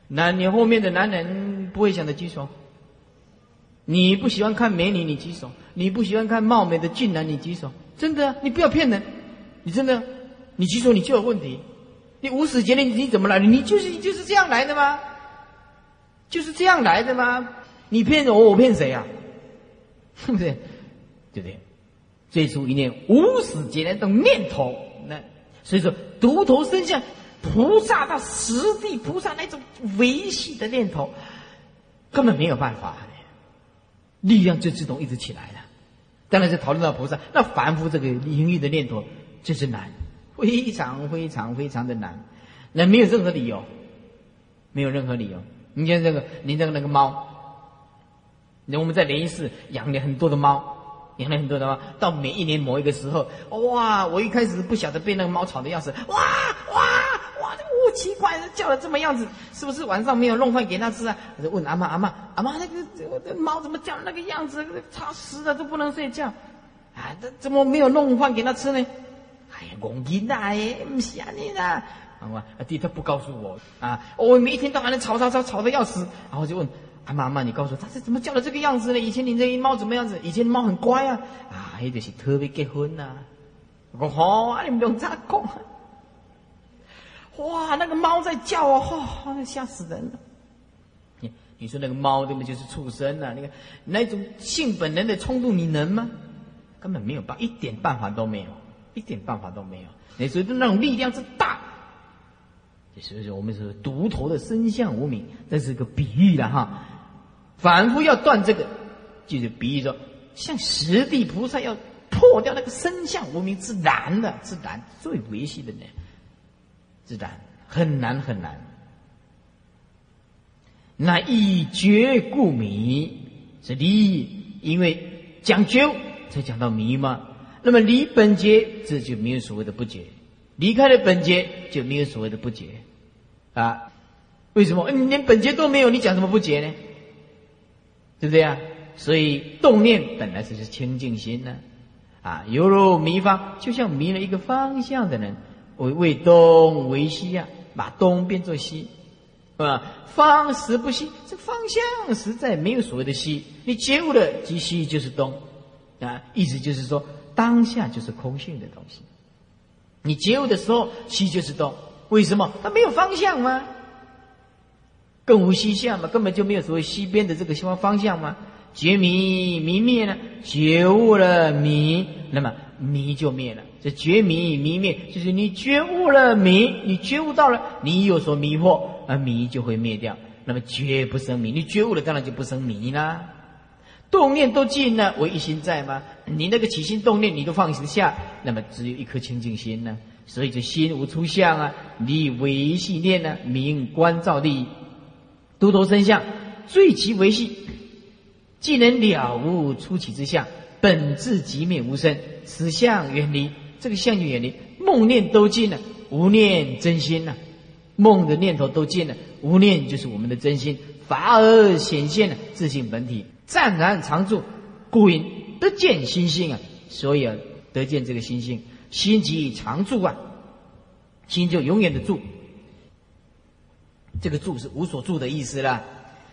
那你后面的男人不会想的举手。你不喜欢看美女，你举手；你不喜欢看貌美的俊男，你举手。真的，你不要骗人，你真的。你举手，你就有问题。你无始劫你你怎么来的？你就是就是这样来的吗？就是这样来的吗？你骗我，我骗谁啊？是不是？对不对？最初一念无始劫来的念头，那所以说独头生相，菩萨到实地菩萨那种维系的念头，根本没有办法，力量就自动一直起来了。当然是讨论到菩萨，那凡夫这个淫欲的念头就是难。非常非常非常的难，那没有任何理由，没有任何理由。你看这个，你这个那个猫，那我们在莲寺养了很多的猫，养了很多的猫。到每一年某一个时候，哇！我一开始不晓得被那个猫吵的要死，哇哇奇怪，叫的这么样子，是不是晚上没有弄饭给它吃啊？我就问阿妈，阿妈，阿妈，那个这猫怎么叫那个样子？吵死了，都不能睡觉，啊，这怎么没有弄饭给它吃呢？哎呀，公鸡呐，哎，不是啊，你呐，啊，弟他不告诉我啊，我每天到晚的吵吵吵吵的要死，然后就问阿，妈阿妈，你告诉我，他是怎么叫的这个样子呢？以前你这猫怎么样子？以前猫很乖啊，啊，那就是特别结婚呐。我说好，你不用咋讲。哇，那个猫在叫啊，哈，吓死人了。你你说那个猫对不就是畜生啊？那个那种性本能的冲动，你能吗？根本没有办，一点办法都没有。一点办法都没有，你所以那种力量之大，所以说我们说独头的身相无名，这是个比喻了哈。反复要断这个，就是比喻说，像十地菩萨要破掉那个身相无名之难的之难，最维系的呢，自然很难很难。那一觉故迷，是离，因为讲究才讲到迷嘛。那么离本觉，这就没有所谓的不觉；离开了本觉，就没有所谓的不觉。啊，为什么？你连本觉都没有，你讲什么不觉呢？对不对啊？所以动念本来就是清净心呢。啊，犹如迷方，就像迷了一个方向的人，为为东为西呀，把东变作西，是吧？方实不西，这方向实在没有所谓的西。你觉悟了，即西就是东，啊，意思就是说，当下就是空性的东西。你觉悟的时候，西就是东，为什么？它没有方向吗？更无西向嘛，根本就没有所谓西边的这个西方方向吗？觉迷迷灭呢？觉悟了迷，那么迷就灭了。这觉迷迷灭，就是你觉悟了迷，你觉悟到了，你有所迷惑，而迷就会灭掉。那么觉不生迷，你觉悟了，当然就不生迷啦。动念都尽了，唯一心在吗？你那个起心动念，你都放下，那么只有一颗清净心呢。所以这心无出相啊，你维系念呢，明观照力，多多生相，最其维系。既能了悟出起之相，本质即灭无生，此相远离，这个相就远离。梦念都尽了，无念真心了。梦的念头都尽了，无念就是我们的真心，反而显现了自性本体，湛然常住。故云得见心性啊，所以啊，得见这个心性，心即常住啊，心就永远的住。这个住是无所住的意思啦。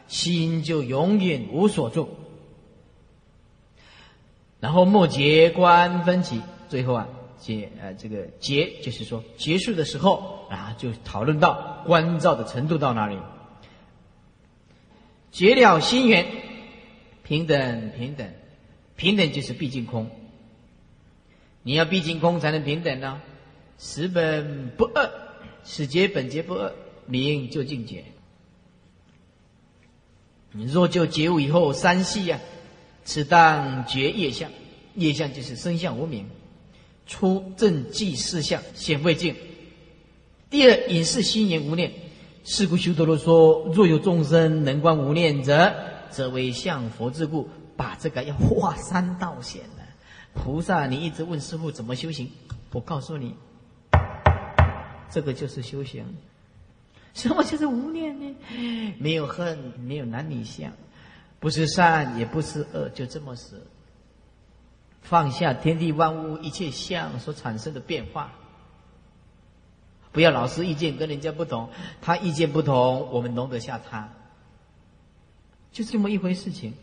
心就永远无所住，然后末结观分歧，最后啊结呃这个结就是说结束的时候啊就讨论到关照的程度到哪里，结了心缘，平等平等平等就是毕竟空，你要毕竟空才能平等呢，十本不二，此结本结不二，名就境界。你若就结悟以后三系呀，此当觉业相，业相就是生相无名，出正记四相显未尽。第二隐士心言无念，是故修多罗说：若有众生能观无念者，则为相佛之故。把这个要化三道险呢。菩萨，你一直问师傅怎么修行，我告诉你，这个就是修行。什么叫做无念呢？没有恨，没有男女相，不是善，也不是恶，就这么死。放下天地万物一切相所产生的变化，不要老是意见跟人家不同，他意见不同，我们容得下他，就这么一回事情。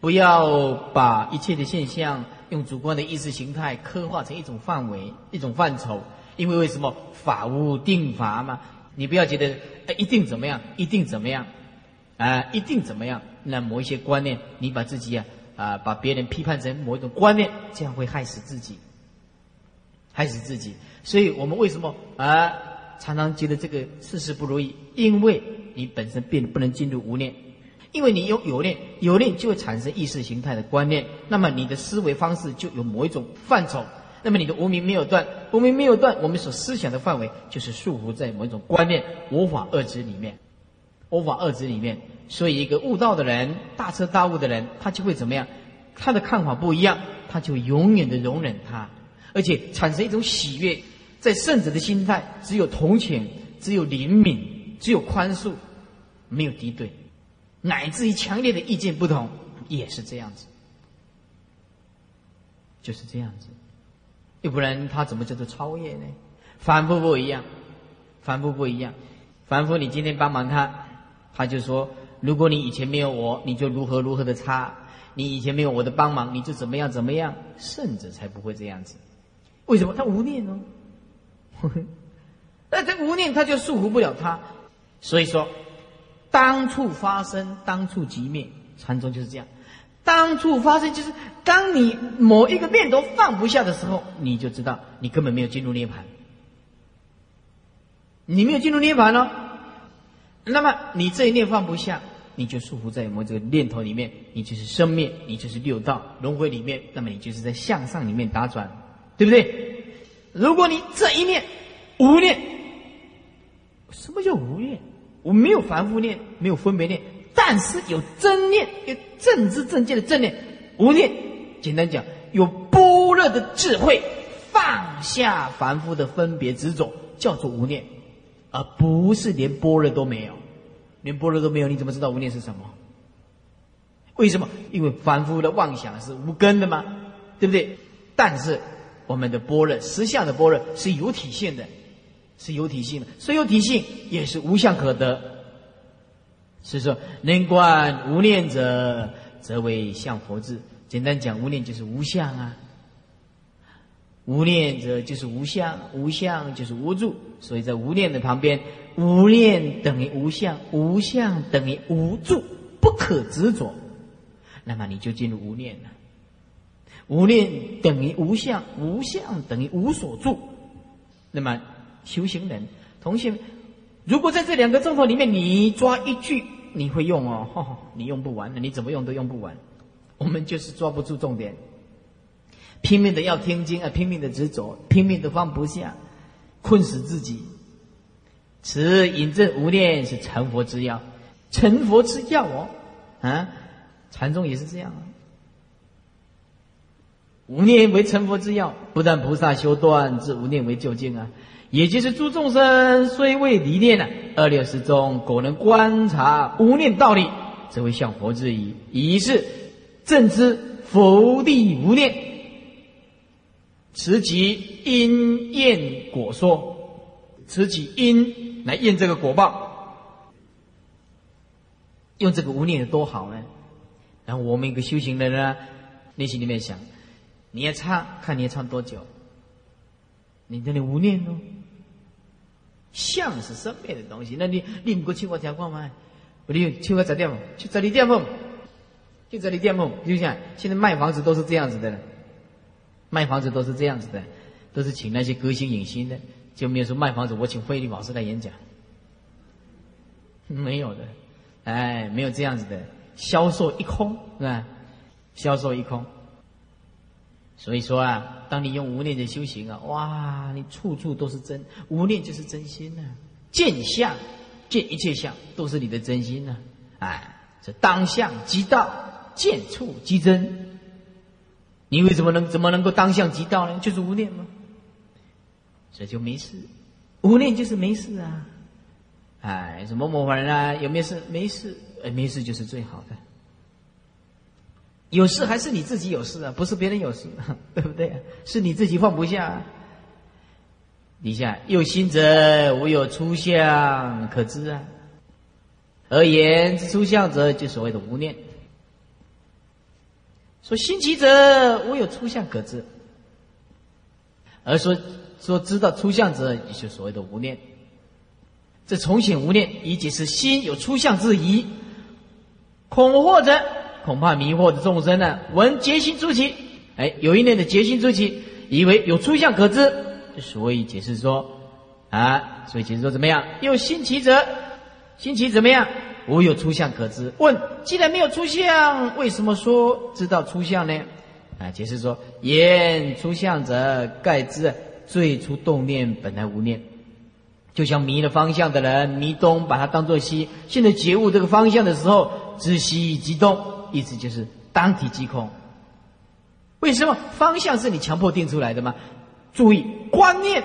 不要把一切的现象用主观的意识形态刻画成一种范围、一种范畴，因为为什么法无定法嘛？你不要觉得。一定怎么样？一定怎么样？啊，一定怎么样？那某一些观念，你把自己啊啊，把别人批判成某一种观念，这样会害死自己，害死自己。所以我们为什么啊常常觉得这个事事不如意？因为你本身并不能进入无念，因为你有有念，有念就会产生意识形态的观念，那么你的思维方式就有某一种范畴。那么你的无名没有断，无名没有断，我们所思想的范围就是束缚在某一种观念、无法遏制里面，无法二字里面。所以一个悟道的人、大彻大悟的人，他就会怎么样？他的看法不一样，他就永远的容忍他，而且产生一种喜悦。在圣者的心态，只有同情，只有怜悯，只有宽恕，没有敌对，乃至于强烈的意见不同，也是这样子，就是这样子。要不然他怎么叫做超越呢？凡夫不一样，凡夫不一样。凡夫，你今天帮忙他，他就说：如果你以前没有我，你就如何如何的差；你以前没有我的帮忙，你就怎么样怎么样。圣者才不会这样子。为什么？他无念哦。那这无念，他就束缚不了他。所以说，当处发生，当处即灭。禅宗就是这样。当处发生，就是当你某一个念头放不下的时候，你就知道你根本没有进入涅盘。你没有进入涅盘哦，那么你这一念放不下，你就束缚在我们这个念头里面，你就是生灭，你就是六道轮回里面，那么你就是在向上里面打转，对不对？如果你这一念无念，什么叫无念？我没有凡夫念，没有分别念。但是有真念，有正知正见的正念，无念。简单讲，有般若的智慧，放下凡夫的分别执着，叫做无念，而不是连般若都没有。连般若都没有，你怎么知道无念是什么？为什么？因为凡夫的妄想是无根的嘛，对不对？但是我们的般若实相的般若是有体现的，是有体性的，所以有体性也是无相可得。所以说，能观无念者，则为相佛智。简单讲，无念就是无相啊。无念者就是无相，无相就是无助，所以在无念的旁边，无念等于无相，无相等于无助，不可执着，那么你就进入无念了。无念等于无相，无相等于无所住，那么修行人同学，如果在这两个钟头里面，你抓一句，你会用哦，你用不完的，你怎么用都用不完。我们就是抓不住重点。拼命的要听经啊，拼命的执着，拼命的放不下，困死自己。此引证无念是成佛之药，成佛之药哦，啊，禅宗也是这样啊。无念为成佛之药，不但菩萨修断，自无念为究竟啊。也就是诸众生虽未离念呢，二六时中果能观察无念道理，则为向佛之矣。以是正知佛地无念。此即因验果说，此即因来验这个果报，用这个无念有多好呢？然后我们一个修行的人，内心里面想，你要唱，看你要唱多久。你这里无念哦，相是生灭的东西，那你你不过去过条过吗？不，你去过十点去这里店铺，去这里店铺，就像现在卖房子都是这样子的。卖房子都是这样子的，都是请那些歌星影星的，就没有说卖房子我请慧律老师来演讲，没有的，哎，没有这样子的，销售一空是吧？销售一空。所以说啊，当你用无念的修行啊，哇，你处处都是真，无念就是真心呐。见相，见一切相都是你的真心呐，哎，这当相即道，见处即真。你为什么能怎么能够当相即道呢？就是无念吗？这就没事，无念就是没事啊！哎，什么某某人啊？有没有事？没事，哎，没事就是最好的。有事还是你自己有事啊？不是别人有事，对不对？是你自己放不下。底下有心者无有出相可知啊，而言之出相者，就所谓的无念。说心起者，我有出相可知；而说说知道出相者，也就所谓的无念。这重显无念，以解释心有出相之疑。恐惑者，恐怕迷惑的众生呢，闻结心出起，哎，有一念的结心出起，以为有出相可知，所以解释说啊，所以解释说怎么样？有心起者，心起怎么样？无有出相可知。问：既然没有出相，为什么说知道出相呢？啊，解释说：言出相者，盖知最初动念本来无念，就像迷了方向的人，迷东把它当作西。现在觉悟这个方向的时候，知西即东，意思就是当体即空。为什么方向是你强迫定出来的吗？注意，观念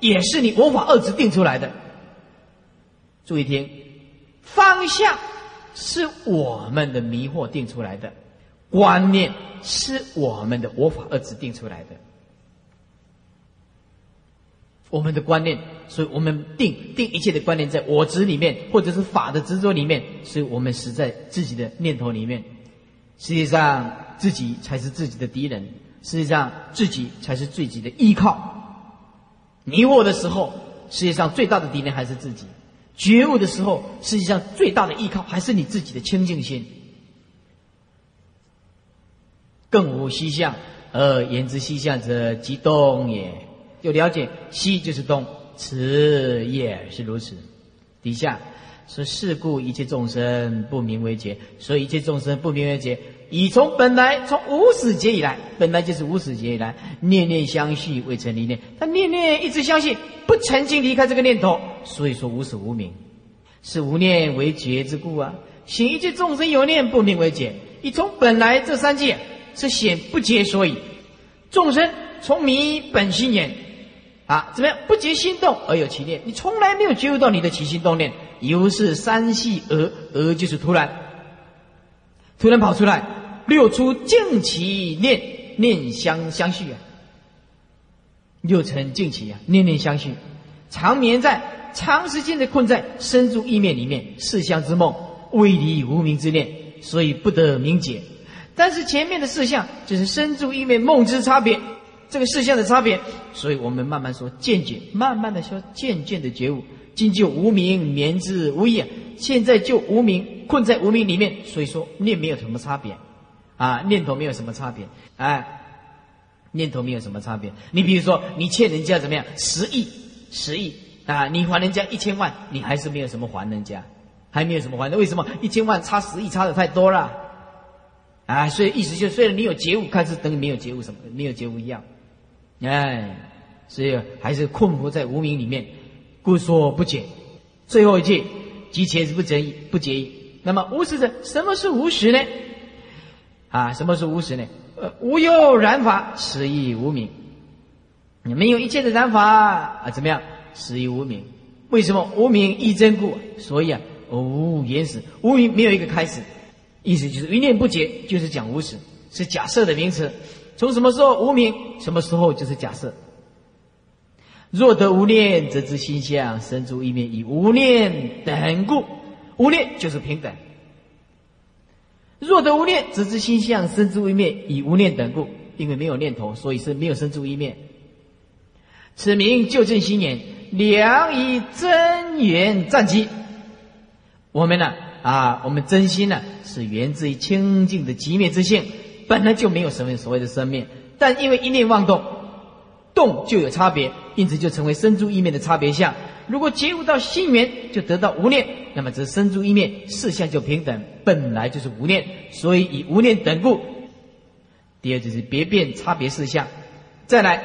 也是你无法遏制定出来的。注意听。方向是我们的迷惑定出来的，观念是我们的我法二执定出来的。我们的观念，所以我们定定一切的观念在我执里面，或者是法的执着里面，所以我们死在自己的念头里面。实际上，自己才是自己的敌人，实际上自己才是自己的依靠。迷惑的时候，世界上最大的敌人还是自己。觉悟的时候，实际上最大的依靠还是你自己的清净心。更无西相，而言之西相者，即东也。就了解西就是东，此也是如此。底下是事故一切众生不明为劫，所以一切众生不明为劫，已从本来从无始劫以来，本来就是无始劫以来，念念相续未成离念，他念念一直相信，不曾经离开这个念头。所以说无始无明，是无念为觉之故啊。行一切众生有念不明为解，你从本来这三界是显不解所以，众生从迷本心眼。啊，怎么样？不觉心动而有其念？你从来没有觉悟到你的起心动念，由是三系而而就是突然，突然跑出来，六出净起念，念相相续啊，六成净起啊，念念相续，长眠在长时间的困在深住意面里面，四相之梦，未离无名之念，所以不得明解。但是前面的四相就是深住意面梦之差别，这个四相的差别，所以我们慢慢说渐解，慢慢的说渐渐的觉悟。今就无名眠之无益，现在就无名困在无名里面，所以说念没有什么差别，啊，念头没有什么差别，哎，念头没有什么差别。你比如说，你欠人家怎么样？十亿，十亿啊，你还人家一千万，你还是没有什么还人家，还没有什么还的。为什么？一千万差十亿差的太多了，啊，所以意思就虽然你有觉悟，看是等于没有觉悟什么，没有觉悟一样，哎，所以还是困惑在无名里面。故说不解，最后一句，即前是不解意，不解意。那么无实者，什么是无实呢？啊，什么是无始呢？呃，无有染法，此亦无名。你没有一切的染法啊，怎么样？此亦无名。为什么无名亦真故？所以啊，无原始，无名没有一个开始。意思就是一念不解，就是讲无始，是假设的名词。从什么时候无名？什么时候就是假设。若得无念，则知心相生诸意面，以无念等故。无念就是平等。若得无念，则知心相生诸意面，以无念等故。因为没有念头，所以是没有生诸意面。此名就正心眼，良以真言赞机。我们呢啊，我们真心呢是源自于清净的极灭之性，本来就没有什么所谓的生灭，但因为一念妄动。动就有差别，因此就成为生住意面的差别相。如果觉悟到心源，就得到无念，那么这生住意面四相就平等，本来就是无念，所以以无念等故。第二就是别变差别四相。再来，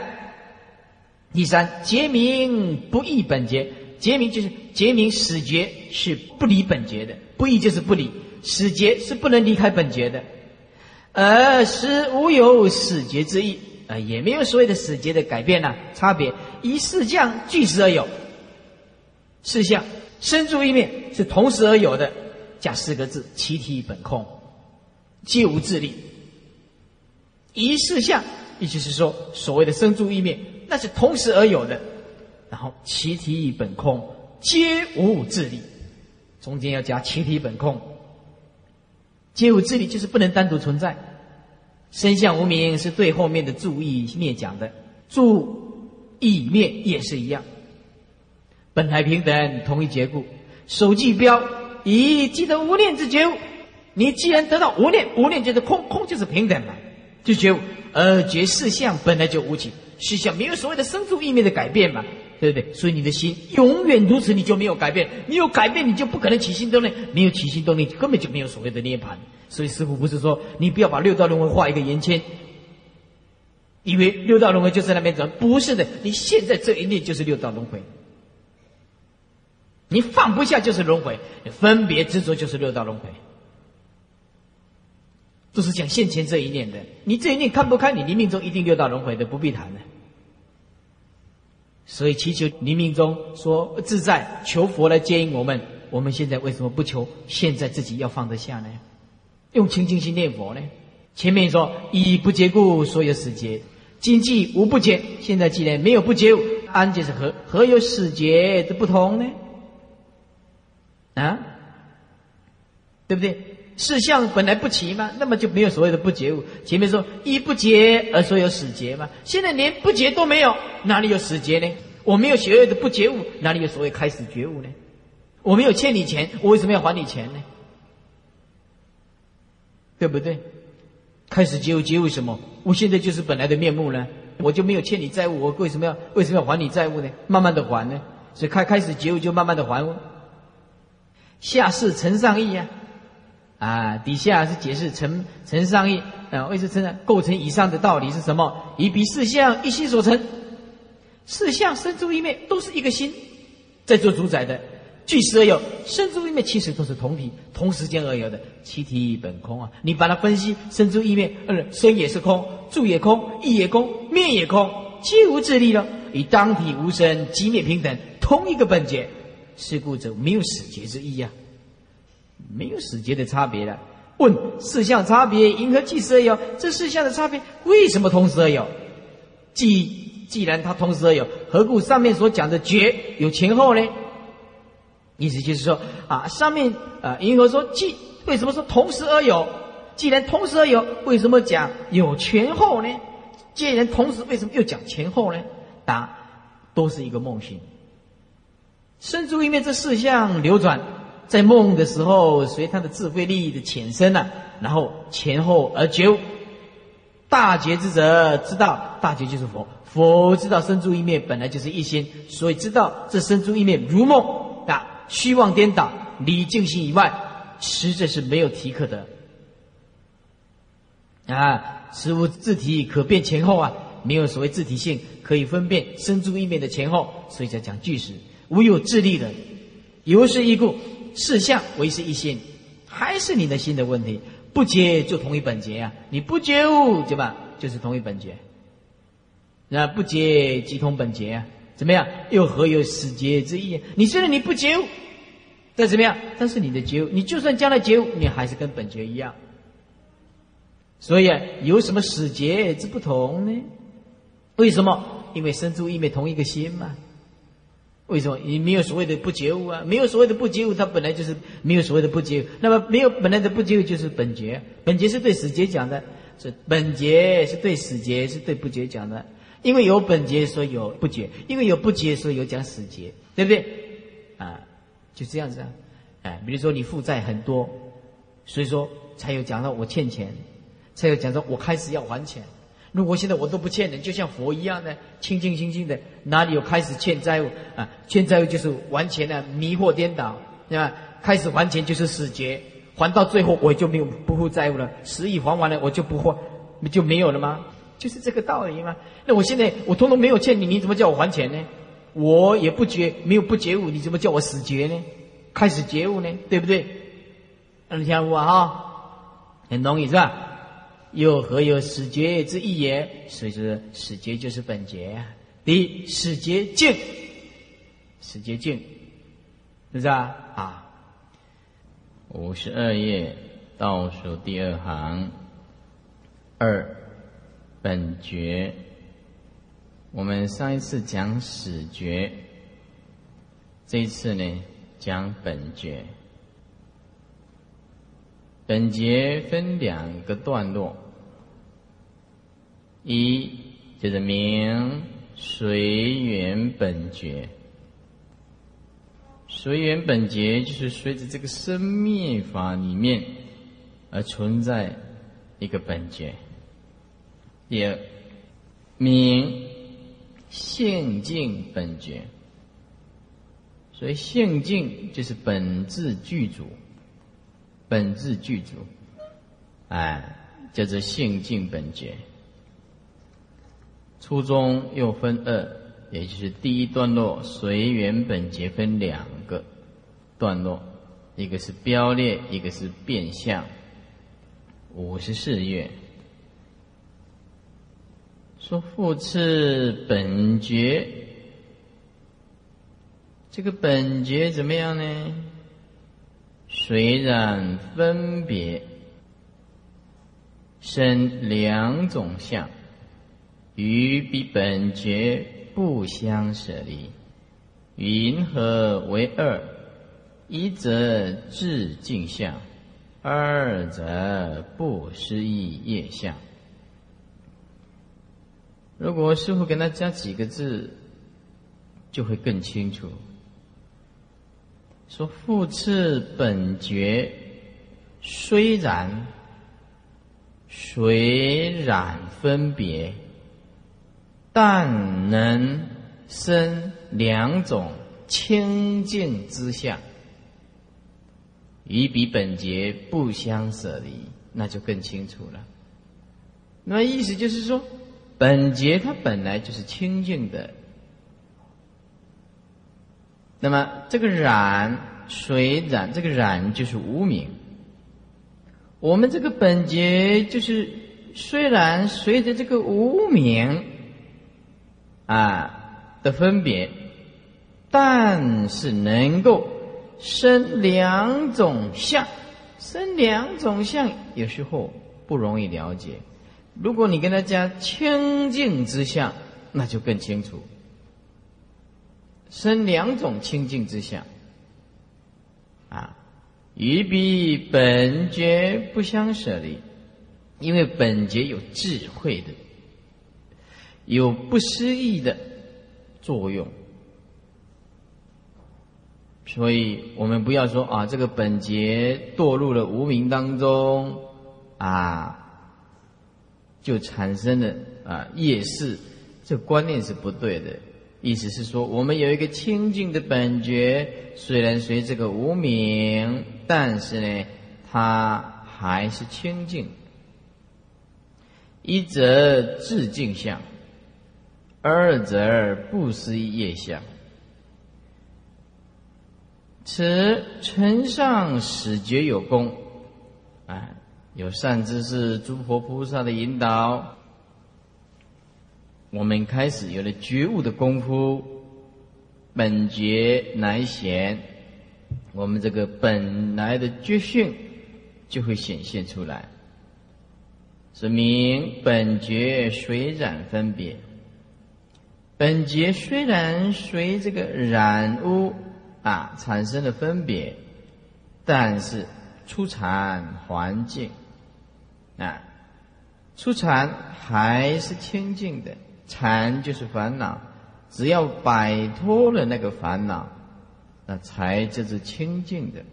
第三结明不异本节，结明就是结明始觉是不离本觉的，不异就是不离，始觉是不能离开本觉的，而实无有始觉之意。啊，也没有所谓的死结的改变呐，差别以四相俱时而有。四相生住一面是同时而有的，加四个字：其体本空，皆无自力。一四相，意思是说，所谓的生住一面，那是同时而有的，然后其体本空，皆无自力。中间要加其体本空，皆无自力，就是不能单独存在。身相无名是对后面的注意面讲的，注意面也是一样，本来平等，同一结故。手记标以记得无念之觉悟，你既然得到无念，无念就是空，空就是平等嘛，就觉悟。而觉四相本来就无起，四相没有所谓的生住意面的改变嘛，对不对？所以你的心永远如此，你就没有改变，你有改变，你就不可能起心动念，没有起心动念，根本就没有所谓的涅槃。所以师傅不是说你不要把六道轮回画一个圆圈，以为六道轮回就在那边走，不是的，你现在这一念就是六道轮回，你放不下就是轮回，分别执着就是六道轮回，都是讲现前这一念的。你这一念看不开，你临命中一定六道轮回的，不必谈了。所以祈求临命中说自在，求佛来接引我们。我们现在为什么不求？现在自己要放得下呢？用清净心念佛呢？前面说以不结故，所有死结；今既无不结，现在既然没有不结，安结是何？何有死结的不同呢？啊，对不对？事相本来不齐嘛，那么就没有所谓的不觉悟。前面说一不结而说有死结嘛，现在连不结都没有，哪里有死结呢？我没有所谓的不觉悟，哪里有所谓开始觉悟呢？我没有欠你钱，我为什么要还你钱呢？对不对？开始觉悟结悟什么？我现在就是本来的面目呢，我就没有欠你债务，我为什么要为什么要还你债务呢？慢慢的还呢，所以开开始结悟就慢慢的还。下是承上义呀，啊，底下是解释承承上义啊，为是承上构成以上的道理是什么？以彼四相一心所成，四相生出一面都是一个心在做主宰的。具实而有，生住意灭其实都是同体、同时间而有的，其体本空啊！你把它分析，生住意灭，嗯，生也是空，住也空，意也空，灭也空，皆无自力了。以当体无生，即灭平等，同一个本节，是故者没有死结之意呀，没有死结的差别了。问四相差别，因何即时而有？这四相的差别为什么同时而有？既既然它同时而有，何故上面所讲的觉有前后呢？意思就是说啊，上面啊，因何说既为什么说同时而有？既然同时而有，为什么讲有前后呢？既然同时，为什么又讲前后呢？答：都是一个梦醒。身住意面这四项流转。在梦的时候，随他的智慧力的浅深呢，然后前后而觉悟。大觉之者知道，大觉就是佛，佛知道身住意灭本来就是一心，所以知道这身住意灭如梦啊，虚妄颠倒，离净心以外，实在是没有体可得啊。实无自体可辨前后啊，没有所谓自体性可以分辨身住意灭的前后，所以才讲句实，无有自力的，由是一故。事相为是一心，还是你的心的问题？不觉就同一本节啊！你不觉悟，对吧？就是同一本节。那不觉即同本节啊？怎么样？又何有死结之意？你虽然你不觉悟，但怎么样？但是你的觉悟，你就算将来觉悟，你还是跟本节一样。所以有什么死结之不同呢？为什么？因为生住意灭同一个心嘛。为什么你没有所谓的不觉悟啊？没有所谓的不觉悟，它本来就是没有所谓的不觉悟。那么没有本来的不觉悟，就是本觉。本觉是对死结讲的，是本觉是对死结是对不觉讲的。因为有本觉，所以有不觉；因为有不觉，所以有讲死结，对不对？啊，就这样子啊。哎，比如说你负债很多，所以说才有讲到我欠钱，才有讲到我开始要还钱。如果现在我都不欠人，就像佛一样的清清清清的，哪里有开始欠债务啊？欠债务就是完全的迷惑颠倒，对吧？开始还钱就是死结，还到最后我就没有不负债务了，十亿还完了我就不还，就没有了吗？就是这个道理吗？那我现在我通通没有欠你，你怎么叫我还钱呢？我也不觉没有不觉悟，你怎么叫我死结呢？开始觉悟呢？对不对？你听我哈，很容易是吧？又何有死劫之意也？所以说，死劫就是本劫。第一，死劫净，死劫净，是不是啊？啊，
五十二页倒数第二行，二本觉。我们上一次讲死觉，这一次呢讲本觉。本节分两个段落，一就是明随缘本觉，随缘本觉就是随着这个生灭法里面而存在一个本觉。第二，明性净本觉，所以性净就是本质具足。本质具足，哎，叫做性净本觉。初中又分二，也就是第一段落随缘本觉分两个段落，一个是标列，一个是变相。五十四页说复次本觉，这个本觉怎么样呢？虽然分别生两种相，与彼本觉不相舍离。云何为二？一则自净相，二则不失意业相。如果师傅给他加几个字，就会更清楚。说复次本觉，虽然虽然分别，但能生两种清净之相，与彼本觉不相舍离，那就更清楚了。那意思就是说，本觉它本来就是清净的。那么这个染水染，这个染就是无名。我们这个本节就是虽然随着这个无名啊的分别，但是能够生两种相，
生两种相，有时候不容易了解。如果你跟他加清净之相，那就更清楚。生两种清净之相，啊，与彼本觉不相舍离，因为本觉有智慧的，有不思议的作用。所以我们不要说啊，这个本节堕入了无名当中，啊，就产生了啊业事，这观念是不对的。意思是说，我们有一个清净的本觉，虽然随这个无名，但是呢，它还是清净。一则自净相，二则不思业相。此尘上始觉有功，啊，有善知识、诸佛菩萨的引导，我们开始有了觉悟的功夫，本觉乃显，我们这个本来的觉性就会显现出来，是名本觉随染分别，本觉虽然随这个染污。啊，产生了分别，但是出产环境啊，出产还是清净的。禅就是烦恼，只要摆脱了那个烦恼，那才就是清净的。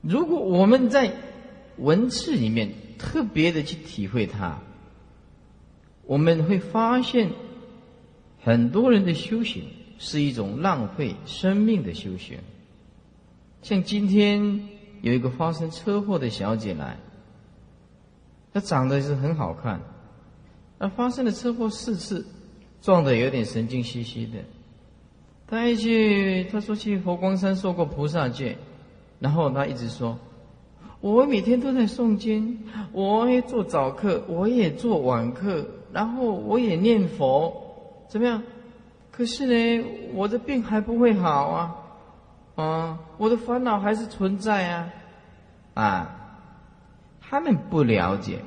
如果我们在文字里面特别的去体会它，我们会发现很多人的修行。是一种浪费生命的修行。像今天有一个发生车祸的小姐来，她长得是很好看，那发生了车祸四次，撞得有点神经兮兮的。他一去，他说去佛光山受过菩萨戒，然后他一直说，我每天都在诵经，我也做早课，我也做晚课，然后我也念佛，怎么样？可是呢，我的病还不会好啊，啊，我的烦恼还是存在啊，啊，他们不了解，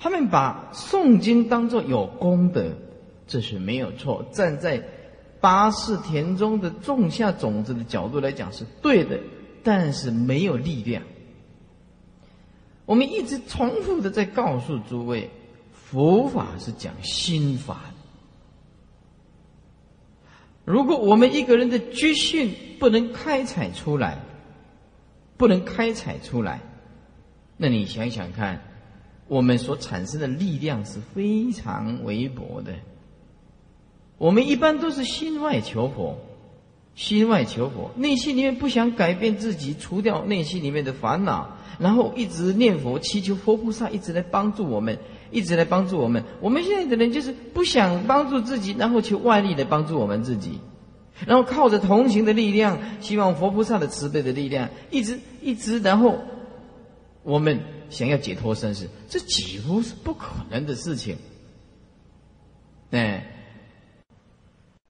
他们把诵经当作有功德，这是没有错。站在八世田中的种下种子的角度来讲是对的，但是没有力量。我们一直重复的在告诉诸位，佛法是讲心法。如果我们一个人的觉性不能开采出来，不能开采出来，那你想想看，我们所产生的力量是非常微薄的。我们一般都是心外求佛，心外求佛，内心里面不想改变自己，除掉内心里面的烦恼，然后一直念佛，祈求佛菩萨一直来帮助我们，一直来帮助我们。我们现在的人就是不想帮助自己，然后求外力来帮助我们自己。然后靠着同情的力量，希望佛菩萨的慈悲的力量，一直一直，然后我们想要解脱生死，这几乎是不可能的事情。哎，